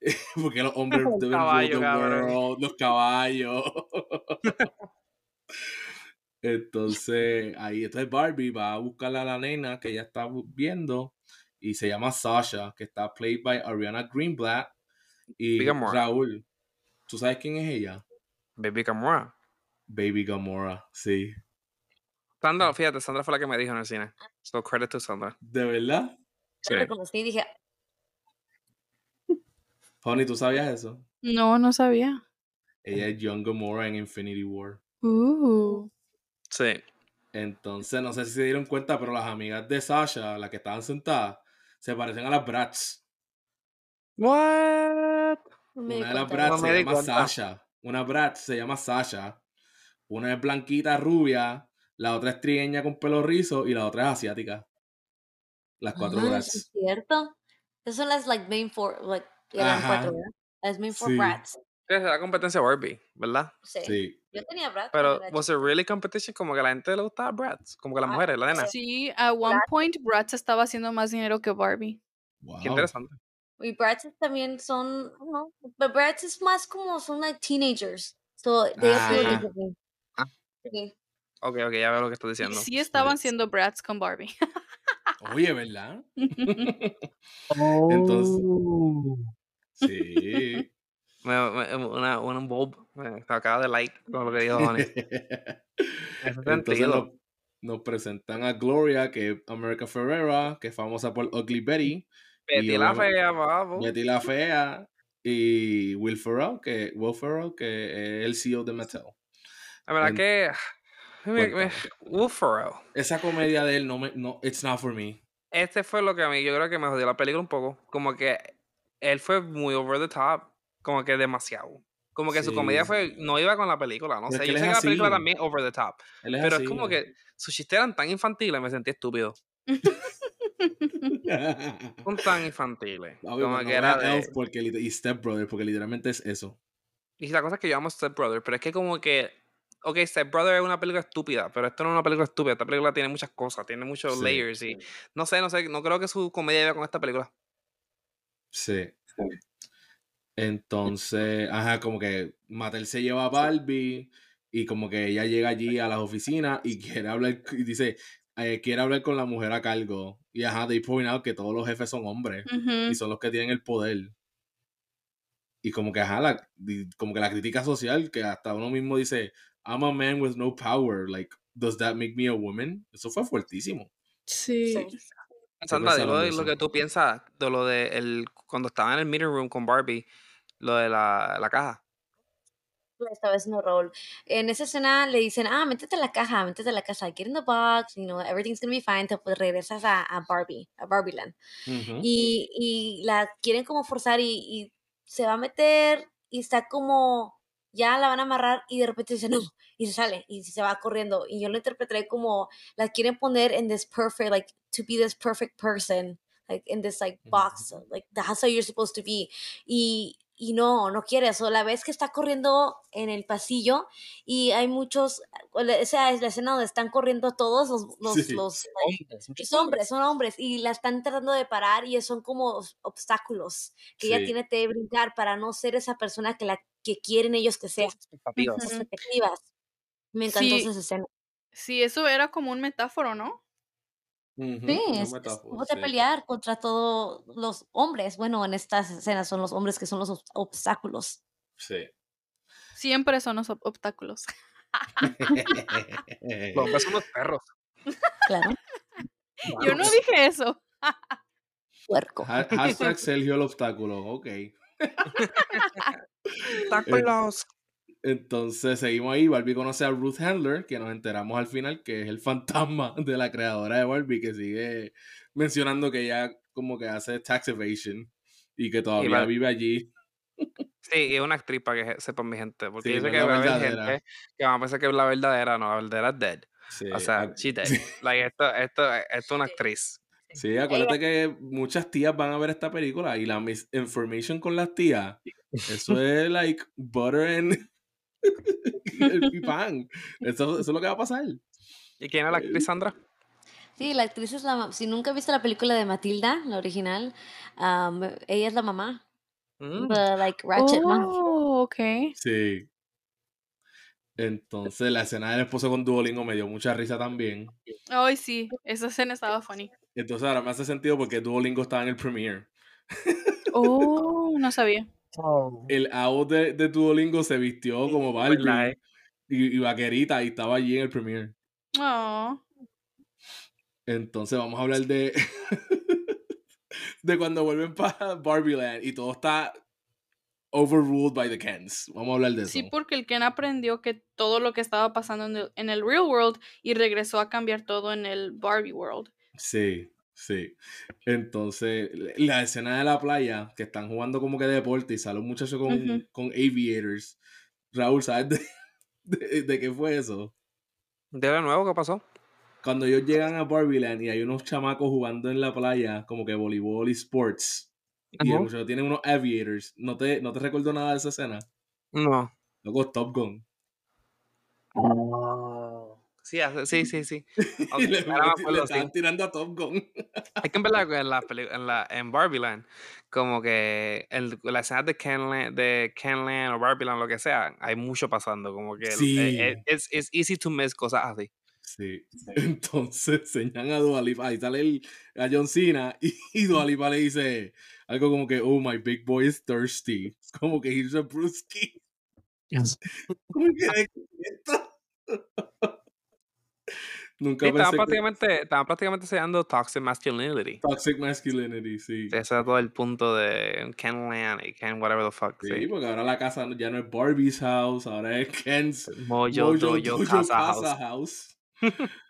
porque los hombres Un deben caballo, world, los caballos. Entonces, ahí entonces Barbie va a buscar a la nena que ella está viendo y se llama Sasha, que está played by Ariana Greenblatt. Y. Raúl, ¿tú sabes quién es ella? Baby Gamora. Baby Gamora, sí. Sandra, fíjate, Sandra fue la que me dijo en el cine. So credit to Sandra. ¿De verdad? Sí. Yo reconocí y dije, Honey, ¿tú sabías eso? No, no sabía. Ella es Young Gamora en Infinity War. Uh. Sí. Entonces, no sé si se dieron cuenta, pero las amigas de Sasha, las que estaban sentadas, se parecen a las Bratz. What? me Una de las. Bratz No se llama cuenta. Sasha. Una Bratz se llama Sasha. Una es blanquita, rubia. La otra es trigueña con pelo rizo y la otra es asiática. Las cuatro Ah, Bratz. es cierto. Esas son las like main four, like eran Ajá. cuatro, ¿verdad? Las main four Sí. brats. Es la competencia Barbie, ¿verdad? Sí. Sí. Yo tenía brats. Pero, ¿was it really competition? Como que a la gente le gustaba Bratz. Como que las Ah, mujeres, la nena. Sí, at one point Bratz estaba haciendo más dinero que Barbie. Wow. Qué interesante. Y brats también son, no, but brats es más como son like teenagers. So they feel Ah. Ah. Sí. Ok, ok, ya veo lo que estás Y diciendo. sí estaban siendo Bratz con Barbie. Oye, ¿verdad? Entonces- Oh. Sí. Me- una, un bulb. Me acaba de light con lo que dijo Donnie. Entonces nos, nos presentan a Gloria, que es America Ferrera, que es famosa por Ugly Betty. Betty y la fea, babo. Betty la Fea. Y Will Ferrell, que, Will Ferrell, que es el CEO de Mattel. La verdad en- que. Me, me, Cuéntame. Will Ferrell. Esa comedia de él, no me, no, it's not for me. Este fue lo que a mí yo creo que me jodió la película un poco. Como que él fue muy over the top. Como que demasiado. Como que su comedia fue. No iba con la película. No es sé. que Yo sé que la película así. también over the top. Él es Pero así. es como que sus chistes eran tan infantiles, me sentí estúpido. Son tan infantiles. Como que era de- Elf porque, y Step Brother, porque literalmente es eso. Y la cosa es que yo amo Step Brother, pero es que como que. Ok, Step Brother es una película estúpida, pero esto no es una película estúpida. Esta película tiene muchas cosas, tiene muchos Sí. layers y. No sé, no sé, no creo que su comedia iba con esta película. Sí. Entonces, ajá, como que Mattel se lleva a Barbie y como que ella llega allí a las oficinas y quiere hablar, y dice, eh, quiere hablar con la mujer a cargo. Y ajá, they point out que todos los jefes son hombres y son los que tienen el poder. Y como que, ajá, la, como que la crítica social, que hasta uno mismo dice, I'm a man with no power, like, does that make me a woman? Eso fue fuertísimo. Sí. Sí. Sandra, dilo de lo que tú piensas de lo de el, cuando estaba en el meeting room con Barbie, lo de la, la caja. Esta vez no, Raúl. En esa escena le dicen, ah, métete a la caja, métete a la casa, get in the box, you know, everything's gonna be fine, te pues regresas a, a Barbie, a Barbie Land. Ujú. y, y la quieren como forzar y, y se va a meter y está como, ya la van a amarrar y de repente dice no, y se sale y se va corriendo. Y yo lo interpreté como la quieren poner en this perfect, like, to be this perfect person, like, in this, like, box, like, that's how you're supposed to be. Y, y no, no quiere eso. La vez que está corriendo en el pasillo y hay muchos, esa es la escena donde están corriendo todos los, los, Sí. los muchos hombres, son hombres, y la están tratando de parar y son como os- obstáculos que ella tiene que brincar para no ser esa persona que la que quieren ellos que sea, Expectativas. Ujú. expectativas. Me encantó Sí. esa escena. Sí, eso era como un metáforo, ¿no? Ujú, Sí, una es, es metáfora, de sí. pelear contra todos los hombres. Bueno, en estas escenas son los hombres que son los obs- obstáculos. Sí. Siempre son los ob- obstáculos. Los hombres son los perros. Claro, Yo no dije eso. puerco. Ha- Hashtag Sergio el obstáculo, ok. Obstáculos. Entonces seguimos ahí. Barbie conoce a Ruth Handler, que nos enteramos al final que es el fantasma de la creadora de Barbie, que sigue mencionando que ella como que hace tax evasion y que todavía vive allí. Sí, y es una actriz para que sepan mi gente. Porque Sí, yo sé no que va a haber verdadera. gente que va a pensar que es la verdadera, no, la verdadera es dead. Sí, O sea, she dead. Like, esto, esto, esto es una actriz. sí, acuérdate que muchas tías van a ver esta película y la misinformation con las tías, eso es like butter and y pan. Eso, eso es lo que va a pasar. ¿Y quién es la actriz, Sandra? Sí, la actriz es la... Si nunca viste la película de Matilda, la original, um, ella es la mamá. Mm. The, like, Ratchet mom. Oh, ok. Sí. Entonces la escena del esposo con Duolingo me dio mucha risa también. Ay, sí, esa escena estaba funny. Entonces ahora me hace sentido porque Duolingo estaba en el premiere. Oh, no sabía. El AO de, de Duolingo se vistió como ¿verdad, Barbie y, y vaquerita y estaba allí en el premiere. Oh. Entonces vamos a hablar de de cuando vuelven para Barbie Land y todo está overruled by the Kens. Vamos a hablar de eso. Sí, porque el Ken aprendió que todo lo que estaba pasando en el, en el real world y regresó a cambiar todo en el Barbie world. Sí, sí. Entonces, la escena de la playa, que están jugando como que deporte y sale un muchacho con, con aviators. Raúl, ¿sabes de, de- de qué fue eso? ¿De lo nuevo qué pasó? Cuando ellos llegan a Barbie Land y hay unos chamacos jugando en la playa, como que voleibol y sports, y el muchacho tiene unos aviators, ¿no te, no te recuerdo nada de esa escena? No. Loco, Top Gun. Hace- sí, sí, sí. Ok, y le, ahora me le acuerdo, sí. estaban tirando a Top Gun. Es que en verdad en la, en la en Barbieland, como que el, la escena de Kenland, de Kenland o Barbieland, lo que sea, hay mucho pasando, como que el- Sí. eh, eh, it's easy to miss cosas así. Sí. Entonces enseñan a Dua Lipa, ahí sale el, a John Cena y, y Dua Lipa le dice algo como que, oh, my big boy is thirsty. Como que here's a brewski. Como que, ¿de qué es esto? Nunca Sí, estaban que prácticamente, estaban prácticamente enseñando toxic masculinity. toxic masculinity, sí. Ese es todo el punto de Kenland y Ken whatever the fuck. Sí, Sí. porque ahora la casa ya no es Barbie's house, ahora es Ken's Mojo, Mojo Dojo, Dojo Casa House. Casa House.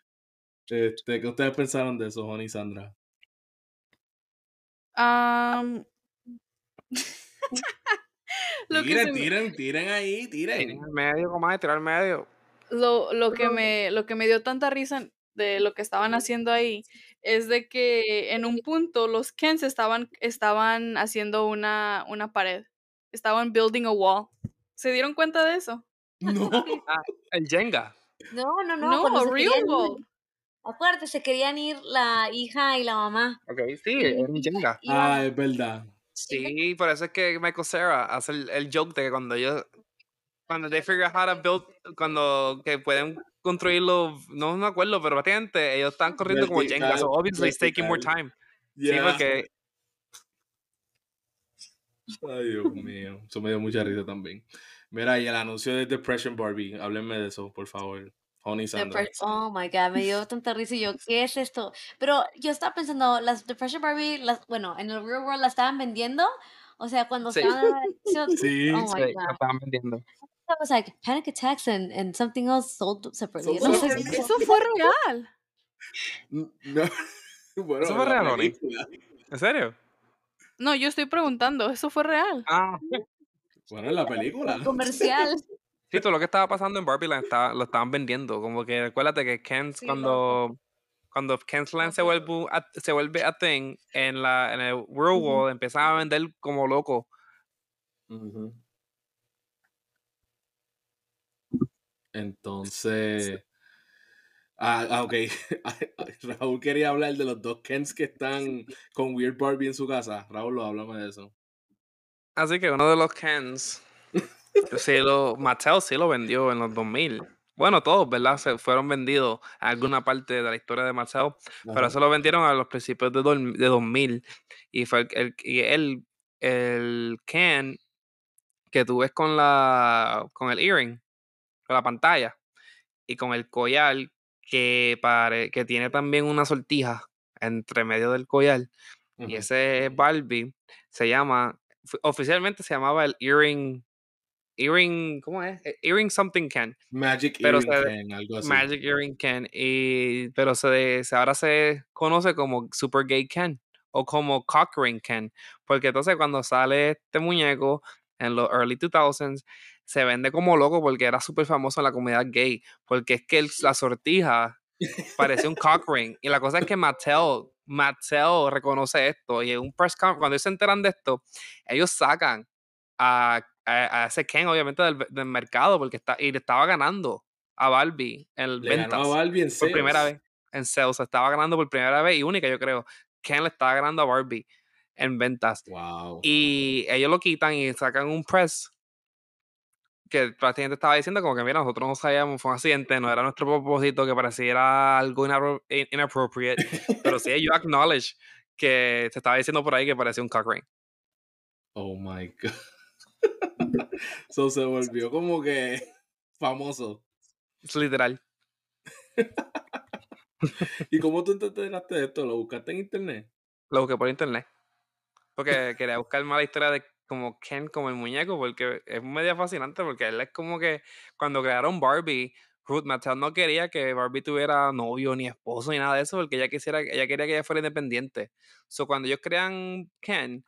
Este, ¿Qué ustedes pensaron de eso, Juan y Sandra? Am, lo, que se Tiren, tiren, tiren ahí, Tirar tiren. al medio, comadre, tirar al medio. Lo, lo que me, lo que me dio tanta risa de lo que estaban haciendo ahí es de que en un punto los Kens estaban, estaban haciendo una, una pared. Estaban building a wall. ¿Se dieron cuenta de eso? No. El Jenga. No, no, no. No, cuando a se real querían wall. Acuérdate, se querían ir la hija y la mamá. Ok, sí, un Jenga. Ah, es verdad. Sí, por eso es que Michael Cera hace el, el joke de que cuando ellos, cuando they figure out how to build, cuando que pueden construirlo, no me acuerdo, pero prácticamente ellos están corriendo como Jenga, so Vertical, obviously it's taking more vertical. time. Sí, Yeah. porque Ay, Dios mío. Eso me dio mucha risa también. Mira, y el anuncio de Depression Barbie. Háblenme de eso, por favor. Honey. Pre- Oh my god, me dio tanta risa y yo, ¿qué es esto? Pero yo estaba pensando, las Depression Barbie, las, bueno, en el real world las estaban vendiendo. O sea, cuando Sí. estaban. Sí. Oh my sí, estaban vendiendo. I was like panic attacks and, and something else sold separately. Sold No sé separately. qué- Eso fue real. No. Bueno, Eso fue real, Oni. película. ¿En serio? No, yo estoy preguntando. Eso fue real. Ah, Bueno, en la película. comercial. sí, todo lo que estaba pasando en Barbie Land estaba- lo estaban vendiendo. Como que recuérdate que Ken, Sí, cuando, cuando Ken's Land se vuelve, a, se vuelve a thing en, la, en el. World, empiezan a vender como loco. Ujú. Entonces. Ah, ah, ok. Raúl quería hablar de los dos Kens que están con Weird Barbie en su casa. Raúl, háblame de eso. Así que uno de los Kens, sí lo, Mattel sí lo vendió en los 2000. Bueno, todos, ¿verdad? Se fueron vendidos a alguna parte de la historia de Mattel, pero eso lo vendieron a los principios de, dos- de 2000. Y fue el, el, y el, el Ken que tú ves con, la, con el earring, con la pantalla, y con el collar que, pare, que tiene también una sortija entre medio del collar. Y ese Barbie se llama, oficialmente se llamaba el Earring, Earring, ¿cómo es? Eh, Earring Something Can, Magic pero Earring se- Ken, algo así. Magic Earring Can, y, pero se, se- ahora se conoce como Super Gay Ken o como Cock Ring Ken, porque entonces cuando sale este muñeco en los early 2000s, se vende como loco porque era súper famoso en la comunidad gay, porque es que el- la sortija parecía un cock ring. Y la cosa es que Mattel, Mattel reconoce esto. Y en un press conference, cuando ellos se enteran de esto, ellos sacan a, a, a ese Ken, obviamente, del, del mercado, porque está, y le estaba ganando a Barbie en Le ganó ventas a Barbie en por primera vez. En sales, estaba ganando por primera vez y única, yo creo. Ken le estaba ganando a Barbie en ventas. Wow. Y ellos lo quitan y sacan un press que prácticamente estaba diciendo como que mira, nosotros no sabíamos, fue un accidente, no era nuestro propósito que pareciera algo inappro- in- inappropriate, pero sí yo acknowledge que se estaba diciendo por ahí que parecía un cock ring. Oh my god. so se volvió como que famoso. Es literal. ¿Y cómo tú te enteraste de esto? ¿Lo buscaste en internet? Lo busqué por internet. Porque quería buscar más la historia de como Ken como el muñeco, porque es media fascinante, porque él es como que cuando crearon Barbie, Ruth Mattel no quería que Barbie tuviera novio ni esposo ni nada de eso, porque ella quisiera, ella quería que ella fuera independiente. So cuando ellos crean Ken,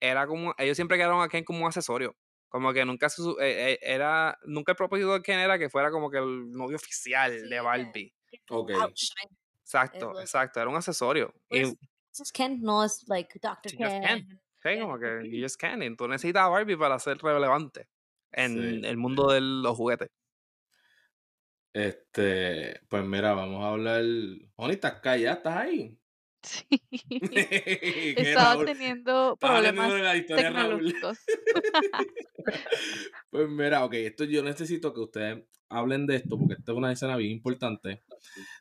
era como, ellos siempre crearon a Ken como un accesorio. Como que nunca se su- eh, eh, era, nunca el propósito de Ken era que fuera como que el novio oficial Sí, de Barbie. Ok. Outshine. Exacto, exacto, era un accesorio. Pues, Ken, no es like Dr. Ken. Sí, como que you just can. Y tú necesitas a Barbie para ser relevante en Sí. el mundo de los juguetes. Este, pues mira, vamos a hablar. Oni, ¿estás callada? ¿Estás ahí? Sí. ¿Qué, Estaba Raúl? teniendo problemas leyendo la historia de tecnológicos. Pues mira, ok, esto yo necesito que ustedes hablen de esto porque esta es una escena bien importante.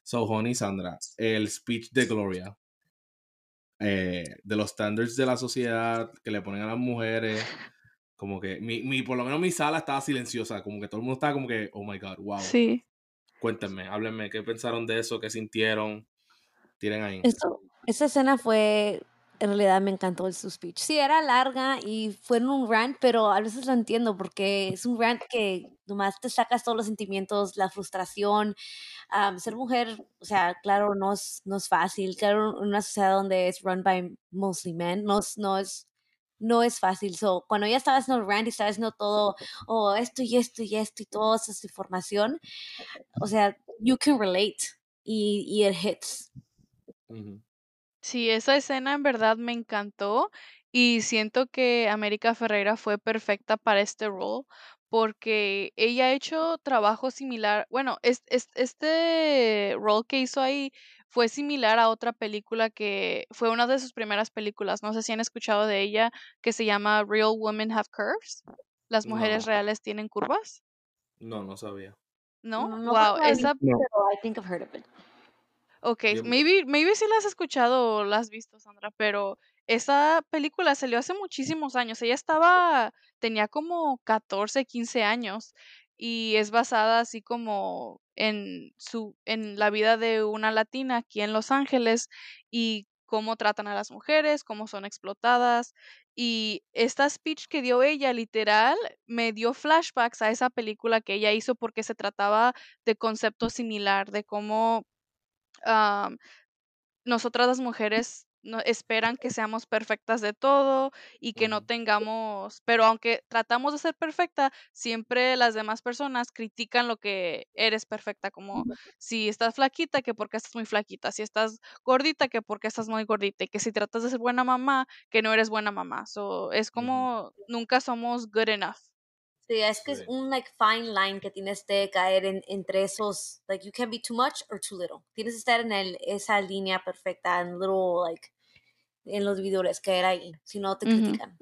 So, Honey Sandra, el speech de Gloria, eh, de los standards de la sociedad que le ponen a las mujeres, como que, mi, mi, por lo menos mi sala estaba silenciosa, como que todo el mundo estaba como que, oh my god, wow. Sí. Cuéntenme, háblenme, ¿qué pensaron de eso? ¿Qué sintieron? Tiren ahí. Eso, esa escena fue, en realidad me encantó su speech. Sí, era larga y fue en un rant, pero a veces lo entiendo porque es un rant que nomás te sacas todos los sentimientos, la frustración. Am, ser mujer, o sea, claro, no es, no es fácil. Claro, en una sociedad donde es run by mostly men, no no es, no es fácil. So, cuando ella estaba haciendo el rant y estaba haciendo todo, oh, esto y esto y esto y toda esa información, o sea, you can relate y, y it hits. Ujú. Sí, esa escena en verdad me encantó y siento que América Ferreira fue perfecta para este rol porque ella ha hecho trabajo similar, bueno, es, es- este rol que hizo ahí fue similar a otra película que fue una de sus primeras películas, no sé si han escuchado de ella, que se llama Real Women Have Curves. Las mujeres No. reales tienen curvas, No, no sabía. ¿no? No, wow, creo que la he esa visto, pero I think I've heard of it. Ok, Yo- maybe, maybe sí la has escuchado o la has visto, Sandra, pero esa película salió hace muchísimos años. Ella estaba, tenía como 14, 15 años y es basada así como en su, en la vida de una latina aquí en Los Ángeles y cómo tratan a las mujeres, cómo son explotadas. Y esta speech que dio ella, literal, me dio flashbacks a esa película que ella hizo porque se trataba de concepto similar, de cómo am, nosotras las mujeres no, esperan que seamos perfectas de todo y que no tengamos, pero aunque tratamos de ser perfecta, siempre las demás personas critican lo que eres perfecta, como si estás flaquita, que porque estás muy flaquita, si estás gordita, que porque estás muy gordita, y que si tratas de ser buena mamá, que no eres buena mamá. So, es como nunca somos good enough. Sí, es que Sí. es un like fine line que tienes que caer en, entre esos, like you can be too much or too little. Tienes que estar en el, esa línea perfecta, en little like en los videos caer ahí, si no te critican.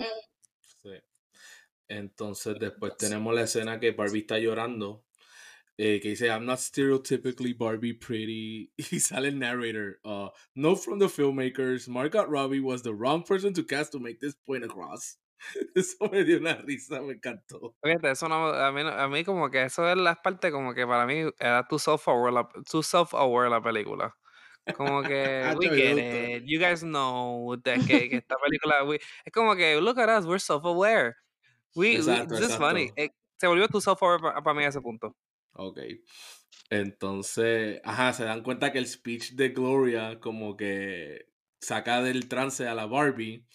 Sí. Entonces después tenemos la escena que Barbie está llorando. eh, que dice, I'm not stereotypically Barbie pretty. Y sale el narrator. Uh, Note from the filmmakers, Margot Robbie was the wrong person to cast to make this point across. Eso me dio una risa, me encantó. Fíjate, eso no, a, mí, no- a mí como que eso es la parte como que para mí era too self-aware la, too self-aware la película. Como que, Ah, we get it, you guys know that, que, que esta película, we- es como que, look at us, we're self-aware. We, we- Exacto, this is funny. Eh, se volvió too self-aware para mí a ese punto. Ok. Entonces, ajá, se dan cuenta que el speech de Gloria como que saca del trance a la Barbie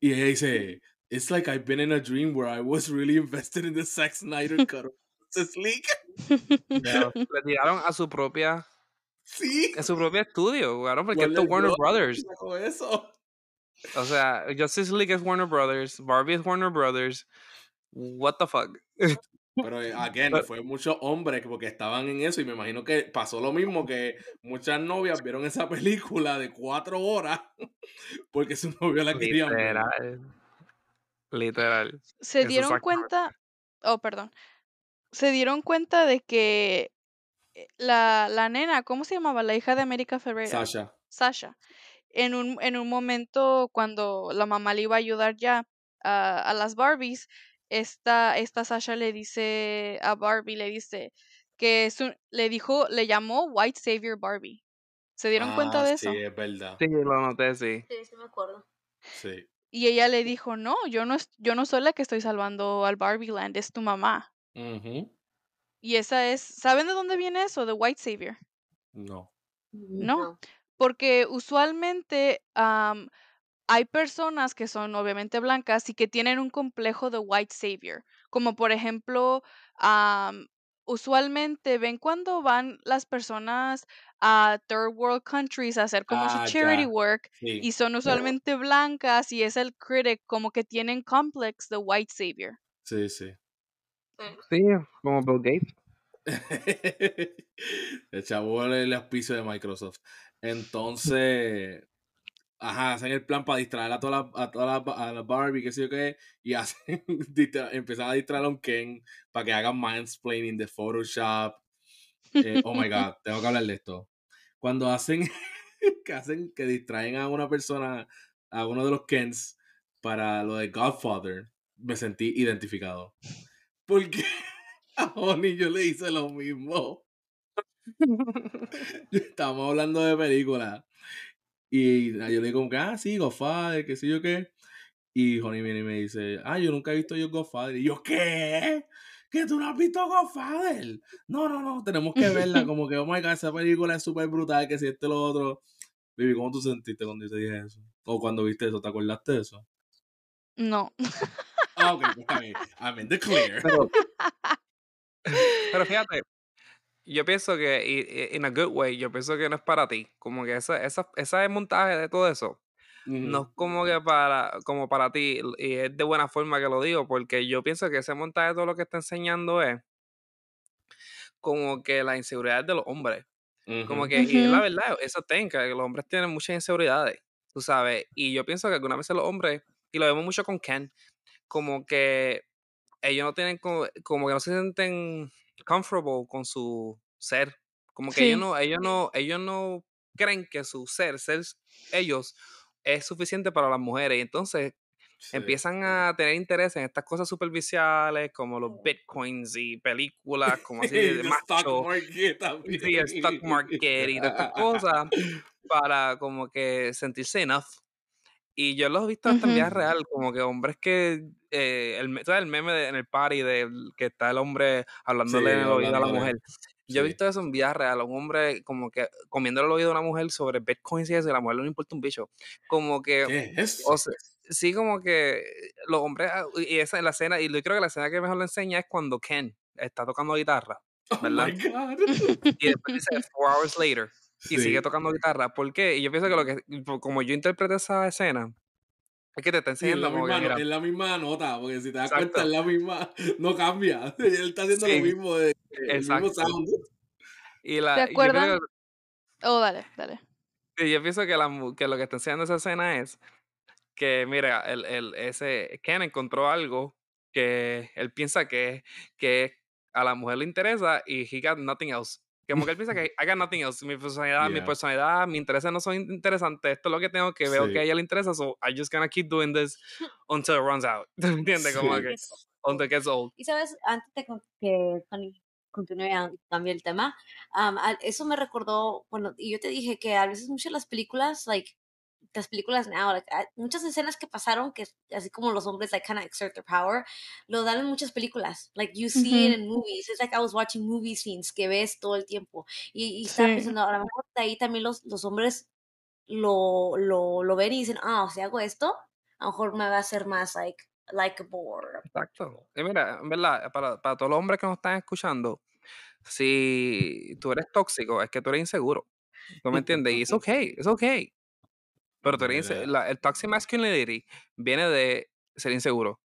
y ella dice, It's like I've been in a dream where I was really invested in the Zack Snyder cut of Justice League. Ya, Le tiraron a su propia, Sí. a su propio estudio, jugaron porque esto es Warner. Brothers. eso. O sea, Justice League es Warner Brothers, Barbie es Warner Brothers. What the fuck? Pero, eh, again, Pero- fue muchos hombres que- porque estaban en eso y me imagino que pasó lo mismo que muchas novias vieron esa película de cuatro horas porque su novio la quería ver. Literal. Literal. Se dieron cuenta, oh, perdón. se dieron cuenta de que eh, la, la nena, ¿cómo se llamaba? La hija de América Ferreira. Sasha. Sasha. En un, en un momento cuando la mamá le iba a ayudar ya a, a las Barbies, esta, esta Sasha le dice a Barbie, le dice que es un- le dijo, le llamó White Savior Barbie. ¿Se dieron cuenta Ah, de sí, eso? es verdad. Sí, lo noté, sí. Sí, sí me acuerdo. Sí. Y ella le dijo, no, yo no, es- yo no soy la que estoy salvando al Barbie Land, es tu mamá. Y esa es, ¿saben de dónde viene eso? De White Savior. No. No. Porque usualmente hay personas que son obviamente blancas y que tienen un complejo de white savior. Como por ejemplo, usualmente ven cuando van las personas a third world countries a hacer como Ah, su charity ya. work Sí. y son usualmente blancas y es el critic como que tienen complex de white savior. Sí, sí. Sí, como Bill Gates. el chavo el auspicio de Microsoft. Entonces, ajá, hacen el plan para distraer a todas las a todas las- a las Barbie, qué sé yo qué, y hacen, empiezan a distraer a un Ken para que hagan mansplaining de Photoshop. Eh, oh my god, tengo que hablar de esto. Cuando hacen que hacen que distraen a una persona, a uno de los Kens, para lo de Godfather, me sentí identificado. Porque a Honey yo le hice lo mismo. Estábamos hablando de películas. Y yo le digo como que, ah, sí, Godfather, qué sé yo qué. Y Honey viene y me dice, ah, yo nunca he visto yo Godfather. Y yo, ¿qué? ¿Que tú no has visto Godfather? No, no, no, tenemos que verla. Como que, oh my god, esa película es súper brutal, que si este lo otro. Baby, ¿cómo tú sentiste cuando yo te dije eso? O cuando viste eso, ¿te acordaste de eso? No. Ah, ok, pues está bien. I'm in the clear. Pero, pero fíjate, yo pienso que, in a good way, yo pienso que no es para ti. Como que esa, esa, ese montaje de todo eso, no es como que para, como para ti, y es de buena forma que lo digo, porque yo pienso que ese montaje todo lo que está enseñando es como que la inseguridad de los hombres. Como que, y la verdad, eso tenga, que los hombres tienen muchas inseguridades, tú sabes. Y yo pienso que algunas veces los hombres, y lo vemos mucho con Ken, como que ellos no tienen, como, como que no se sienten comfortable con su ser. Como que ellos Sí. no, ellos no, ellos no creen que su ser, ser ellos, es suficiente para las mujeres. Y entonces Sí. empiezan a tener interés en estas cosas superficiales, como los bitcoins y películas, como así de, macho. Y el stock market y todas estas cosas para como que sentirse enough. Y yo los he visto hasta en vida Ujú. real, como que hombres que, eh, el, ¿sabes el meme de- en el party de que está el hombre hablándole en el oído a la mujer. Yo he Sí. visto eso en vida real, un hombre como que comiéndole el oído a una mujer sobre bitcoins y eso, y a la mujer no le importa un bicho. Como que, ¿Qué es o sea, sí, como que los hombres, ah, y esa es la escena, y yo creo que la escena que mejor lo enseña es cuando Ken está tocando guitarra, Oh ¿verdad? my god. Y después dice four hours later y sigue Sí. tocando guitarra. ¿Por qué? Y yo pienso que lo que, como yo interpreto esa escena, es que te está Sí, es la enseñando misma, no- mira, es la misma nota, porque si te das cuenta, es la misma, no cambia. Él está haciendo lo sí, mismo, de, el mismo sound. Y ¿Se la, acuerdan? pienso, Oh, dale, dale. y yo pienso que, la, mu- que lo que está enseñando esa escena es que, mira, el, el, ese Ken encontró algo que él piensa que, que a la mujer le interesa y he got nothing else. Como que él piensa que I got nothing else. Mi personalidad, mi Yeah. personalidad, mi intereses no son interesantes. Esto es lo que tengo que veo que a Sí, ella le interesa. So I just gonna keep doing this until it runs out. ¿Entiendes? Como sí. que until it gets old. Y sabes, antes de que continúe a cambiar el tema, a- eso me recordó, bueno, y yo te dije que a veces muchas las películas, like, las películas now, like, muchas escenas que pasaron, que así como los hombres, like, kind of exert their power, lo dan en muchas películas. Like, you see it Ujú. in movies. It's like I was watching movie scenes que ves todo el tiempo. Y, y estaba Sí. pensando, a lo mejor de ahí también los, los hombres lo, lo, lo ven y dicen, ah, si hago esto, a lo mejor me va a hacer más, like, likable or Exacto. Y mira, en verdad, para, para todos los hombres que nos están escuchando, si tú eres tóxico, es que tú eres inseguro. ¿Tú me entiendes? Y es okay, es okay. Pero tú eres inse- la- el toxic masculinity viene de ser inseguro.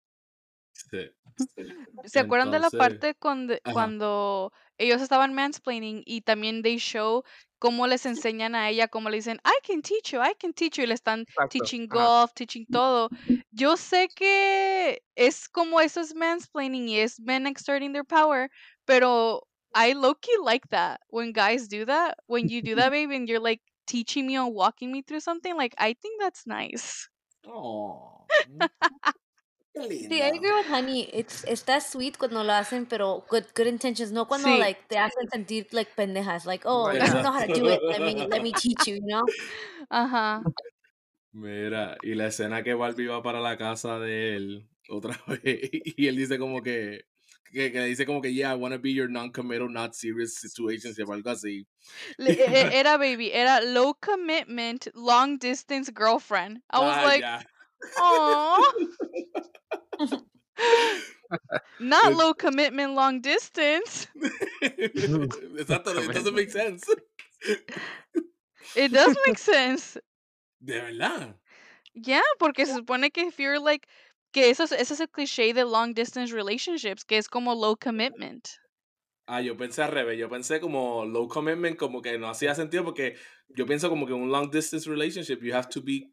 sí. ¿Se acuerdan de la Entonces, parte cuando, ajá. cuando ellos estaban mansplaining y también they show cómo les enseñan a ella, cómo le dicen, I can teach you, I can teach you, y le están Exacto. teaching Ajá. golf, teaching todo. Yo sé que es como eso es mansplaining y es men exerting their power, Pero I low key like that when guys do that. When you do that, baby, and you're like teaching me or walking me through something, like I think that's nice. Oh, qué Sí, I agree with Honey. It's, está sweet cuando lo hacen, pero good, good intentions. No cuando, Sí. like, te hacen sentir, like, pendejas. Like, oh, Like, don't know how to do it. Let me, let me teach you, you know? Ajá. Mira, y la escena que Barbie va para la casa de él otra vez y él dice como que que, que le dice como que yeah, I want to be your non-committal, not serious situationship, algo así. Le- Era baby, era low commitment, long distance girlfriend. I was Ah, like, ya. oh, not low commitment, long distance. Exacto, it doesn't make sense. It does make sense. De verdad. Yeah, porque se supone que if you're like, que eso es, ese es el cliché de long distance relationships, que es como low commitment. Ah, yo pensé al revés, yo pensé como low commitment, como que no hacía sentido porque yo pienso como que un long distance relationship you have to be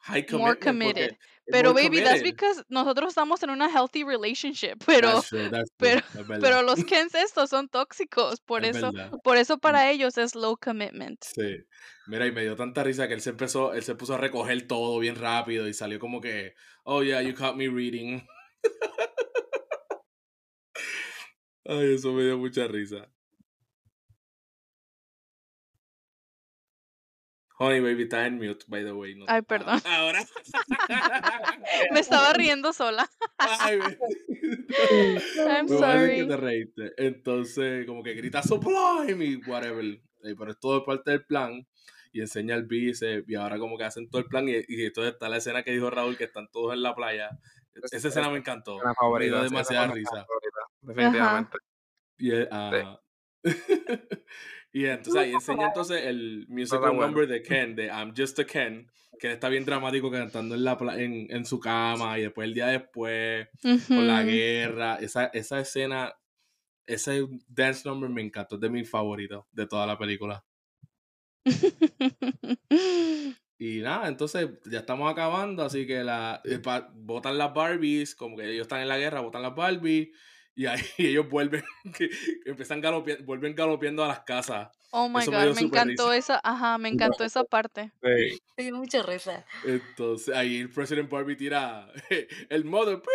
high More committed. Pero more baby, that's committed. because nosotros estamos en una healthy relationship, pero That's true, that's true, pero pero los Kens estos son tóxicos, por Es eso verdad. por eso para ellos es low commitment. Sí. Mira, y me dio tanta risa que él se empezó, él se puso a recoger todo bien rápido y salió como que, oh yeah, you caught me reading. Ay, eso me dio mucha risa. Honey Baby está en mute, by the way. no Ay, ah, perdón. Ahora. Me estaba riendo sola. Ay, me- I'm me parece que sorry. te reíste. Entonces, como que grita Sublime y whatever. Eh, pero es todo parte del plan. Y enseña el bíceps. Y ahora como que hacen todo el plan. Y, y entonces está la escena que dijo Raúl, que están todos en la playa. Esa escena me encantó. Escena Me favorita, dio demasiada risa. favorita, definitivamente. Y, ajá. Y entonces ahí enseña entonces el musical bueno. number de Ken, de I'm Just a Ken, que está bien dramático cantando en, la en, en su cama y después el día después con la guerra, esa, esa escena, ese dance number me encantó, es de mis favoritos de toda la película. Y nada, entonces ya estamos acabando, así que la eh, pa- botan las Barbies, como que ellos están en la guerra, botan las Barbies y ahí ellos vuelven, que, que empiezan galopi- vuelven galopeando a las casas. Oh my Eso me god, me súper encantó risa. esa, ajá, me encantó esa parte. Sí. Me dio mucha risa. Entonces ahí el President Barbie tira el mother,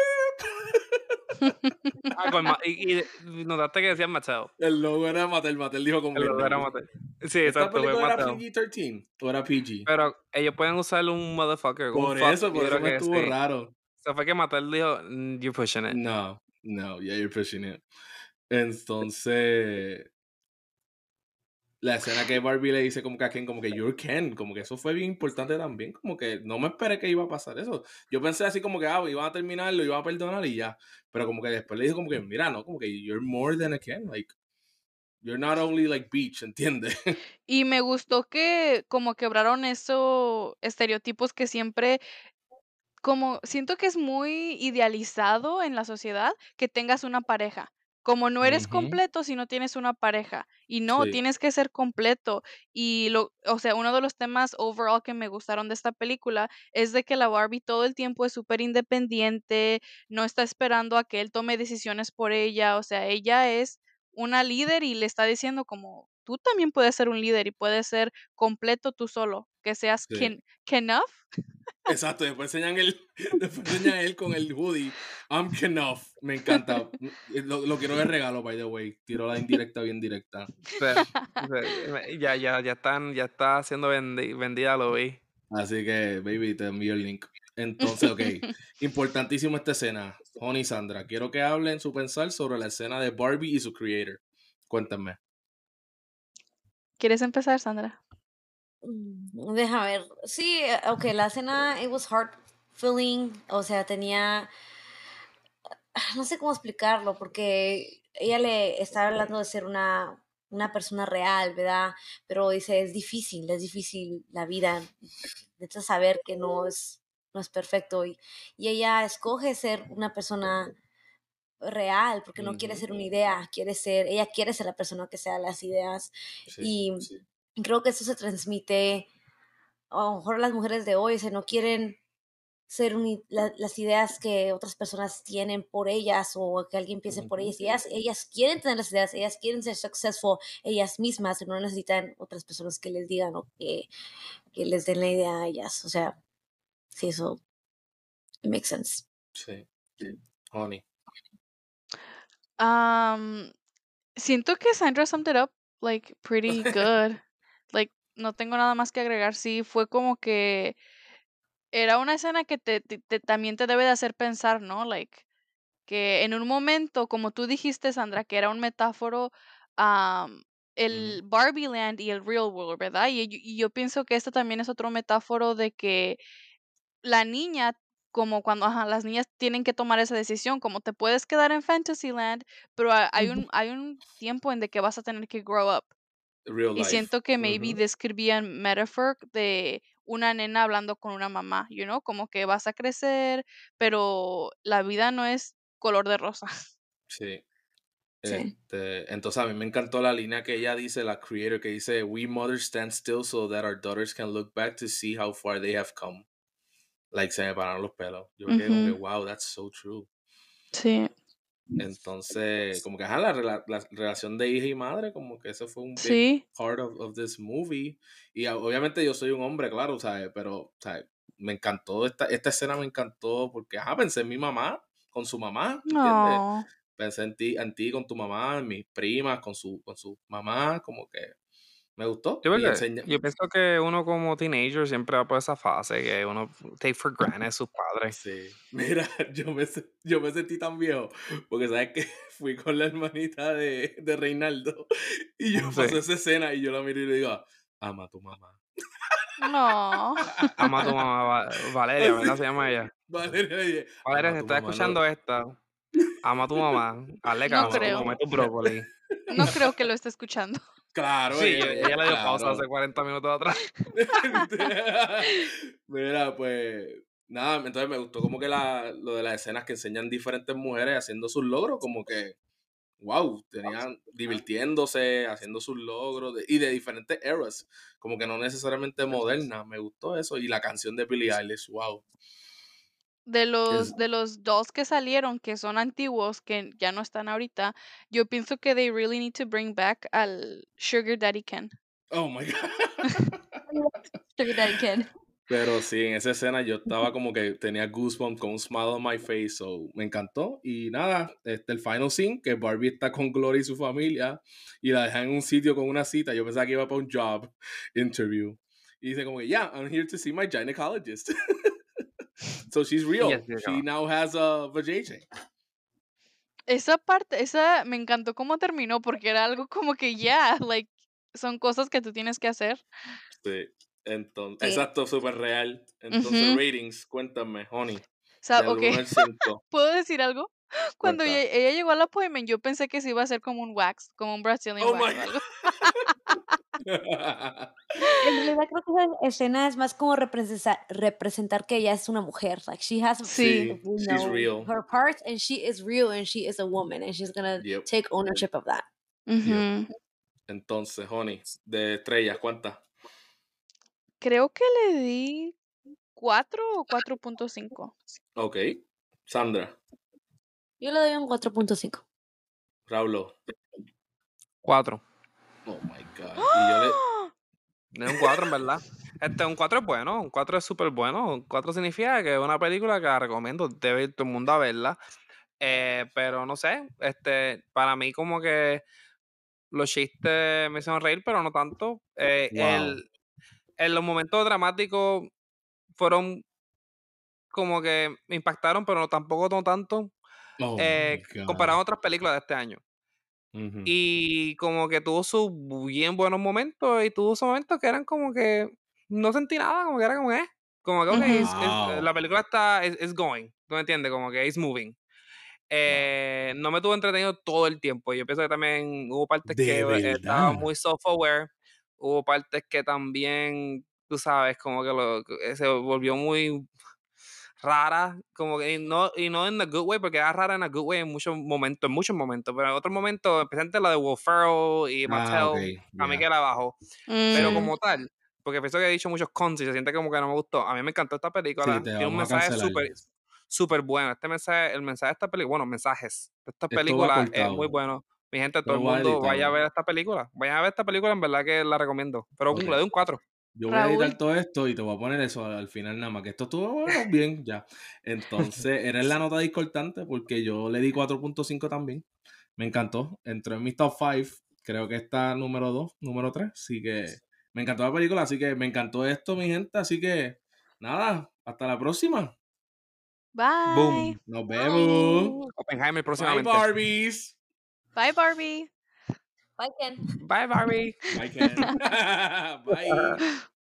Ah, con y, y notaste que decían Mateo. el logo era Mattel, Mattel dijo como El logo era. Mateo. Sí, ¿Esta exacto, era Mateo. PG-13 o era PG? Pero ellos pueden usar un motherfucker. un Por fuck, eso, por eso me que estuvo sí. raro. O sea, fue que Mattel dijo, "Mm, you're pushing it. No, no, yeah, you're pushing it. Entonces, la escena que Barbie le dice como que a Ken, como que you're Ken, como que eso fue bien importante también, como que no me esperé que iba a pasar eso. Yo pensé así como que, ah, iban a terminarlo, iban a perdonar y ya. Pero como que después le dijo como que, mira, no, como que you're more than a Ken, like, you're not only like Beach, ¿entiendes? Y me gustó que como quebraron esos estereotipos que siempre, como siento que es muy idealizado en la sociedad que tengas una pareja. Como no eres completo si no tienes una pareja. Y no, Sí. tienes que ser completo. Y lo, o sea, uno de los temas overall que me gustaron de esta película es de que la Barbie todo el tiempo es súper independiente, no está esperando a que él tome decisiones por ella. O sea, ella es una líder y le está diciendo como tú también puedes ser un líder y puedes ser completo tú solo, que seas Sí. ken, enough. Exacto, después enseñan él, después enseñan él con el hoodie. I'm Kenough. Me encanta. Lo, lo quiero de regalo, by the way. Tiro la indirecta bien directa. O sea, o sea, ya, ya, ya están, ya está siendo vendi- vendida, lo vi. Así que, baby, te envío el link. Entonces, ok. Importantísimo esta escena. Honey y Sandra, quiero que hablen su pensar sobre la escena de Barbie y su creator. Cuéntame. ¿Quieres empezar, Sandra? Mm, Deja ver. Sí, eh, ok, la escena, it was heart feeling, o sea, tenía, ah, no sé cómo explicarlo, porque ella le estaba hablando de ser una, una persona real, ¿verdad? Pero dice, es difícil, es difícil la vida, necesitas saber que no es, no es perfecto, y, y ella escoge ser una persona real, porque no quiere ser una idea, quiere ser, ella quiere ser la persona que sea las ideas, Sí, y sí. Y creo que eso se transmite, a lo mejor las mujeres de hoy se no quieren ser uni- la- las ideas que otras personas tienen por ellas o que alguien piense por ellas. Ellas, ellas quieren tener las ideas, ellas quieren ser successful ellas mismas y no necesitan otras personas que les digan o que, que les den la idea a ellas. O sea, sí, eso it makes sense. Sí. Honey. Um, siento que Sandra summed it up like pretty good. No tengo nada más que agregar. Sí, fue como que era una escena que te, te- te- también te debe de hacer pensar, ¿no? Like que en un momento, como tú dijiste, Sandra, que era un metáforo am, el Barbie Land y el Real World, ¿verdad? Y, yo- y yo pienso que esto también es otro metáforo de que la niña, como cuando ajá, las niñas tienen que tomar esa decisión, como te puedes quedar en Fantasyland, pero ha- hay un, hay un tiempo en de que vas a tener que grow up. Real Y siento que maybe could be a metaphor de una nena hablando con una mamá, you know, como que vas a crecer, pero la vida no es color de rosa. Sí. Sí. Este, entonces a mí me encantó la línea que ella dice, la creator, que dice, We mothers stand still so that our daughters can look back to see how far they have come. Like se me pararon los pelos. Yo me quedé como que, Ujú. wow, that's so true. Sí, Entonces, como que ajá, la, rela- la relación de hija y madre, como que eso fue un big sí, part of, of this movie. Y ah, obviamente yo soy un hombre, claro, ¿sabes? Pero, ¿sabes? Me encantó, esta, esta escena me encantó porque, ajá, pensé en mi mamá, con su mamá, ¿entiendes? Pensé en ti, en ti con tu mamá, en mis primas, con su, con su mamá, como que me gustó. Yo pienso que uno como teenager siempre va por esa fase que uno take for granted a sus padres. Sí. Mira, yo me, se- yo me sentí tan viejo porque sabes que fui con la hermanita de, de Reinaldo y yo Sí. pasé esa escena y yo la miro y le digo, ama a tu mamá. No. Ama a tu mamá, Va- Valeria, ¿verdad? Se llama ella. Valeria, le dije, Valeria, ama si a tu estás mamá, escuchando no- esta, ama a tu mamá. Hazle No caso, creo. come tu brócoli. No creo que lo esté escuchando. Claro, Sí, ella, ella, le dio pausa hace 40 minutos atrás. Mira, pues nada, entonces me gustó como que la, lo de las escenas que enseñan diferentes mujeres haciendo sus logros, como que, wow, tenían divirtiéndose, haciendo sus logros de- y de diferentes eras, como que no necesariamente modernas, me gustó eso. Y la canción de Billie Eilish, wow. De los, Es- de los dos que salieron, que son antiguos, que ya no están ahorita, yo pienso que they really need to bring back al Sugar Daddy Ken. Oh my God. Sugar Daddy Kid. Pero sí, en esa escena yo estaba como que tenía goosebumps con un smile on my face, so me encantó. Y nada, este, el final scene, que Barbie está con Gloria y su familia y la dejan en un sitio con una cita. Yo pensaba que iba para un job interview. Y dice como que, yeah, I'm here to see my gynecologist. So she's real. Yes, She now has a vajayjay. Esa parte, esa me encantó cómo terminó, porque era algo como que ya, like, son cosas que tú tienes que hacer. Sí. Entonces, Sí. exacto, súper real. Entonces, Ujú. ratings, cuéntame, honey. Sa- Del ok, 1 al 5. ¿puedo decir algo? Cuando ella, ella llegó al appointment, yo pensé que se iba a hacer como un wax, como un Brazilian Oh wax my o algo. En realidad creo que esa escena es más como representar, representar que ella es una mujer. Like she has Sí. You she's know, real. her parts and she is real and she is a woman and she's gonna Yep. take ownership of that. Ujú. Entonces, honey, de estrellas, ¿cuántas? Creo que le di 4 o 4.5. Ok. Sandra, Yo le doy un 4.5. Raulo. Cuatro. Oh my God. Y yo le. Es un 4, en verdad. Este, un 4 es bueno, un 4 es súper bueno. Un 4 significa que es una película que la recomiendo, debe ir todo el mundo a verla. Eh, pero no sé, este, para mí como que los chistes me hicieron reír, pero no tanto. Eh, Wow. el, en los momentos dramáticos fueron como que me impactaron, pero no, tampoco no tanto, Oh eh, comparado a otras películas de este año. Ujú. Y como que tuvo sus bien buenos momentos y tuvo sus momentos que eran como que no sentí nada, como que era como que, eh, como que, ok, Ujú. Wow. la película está, es, going, ¿tú me entiendes? Como que it's moving. Eh, no me tuvo entretenido todo el tiempo. Yo pienso que también hubo partes De que eh, estaba verdad. muy self-aware, hubo partes que también, tú sabes, como que lo, que se volvió muy rara, como que y no, y no en the good way, porque era rara en a good way en muchos momentos, en muchos momentos, pero en otros momentos, especialmente la de Will Ferrell y Ah, Mattel, a mí que la bajó. Pero Mm, como tal, porque pienso que he dicho muchos cons y se siente como que no me gustó. A mí me encantó esta película. Sí, Tiene un mensaje súper súper bueno. Este mensaje, el mensaje de esta película, bueno, mensajes de esta Esto película es muy bueno. Mi gente, todo el mundo vaya a ver esta película. Vayan a ver esta película, en verdad que la recomiendo. Pero Ok. le doy un 4. Yo voy a editar todo esto y te voy a poner eso al final nada más, que esto estuvo bueno, bien, ya. Entonces, eres la nota discordante porque yo le di 4.5 también. Me encantó. Entró en mis top 5. Creo que está número 2, número 3. Así que me encantó la película, así que me encantó esto, mi gente. Así que, nada, hasta la próxima. Bye. Boom. Nos vemos. Oppenheimer Bye, próximamente. Barbies. Bye, Barbie. Bye, Ken. Bye, Barbie. Bye, Ken. Bye.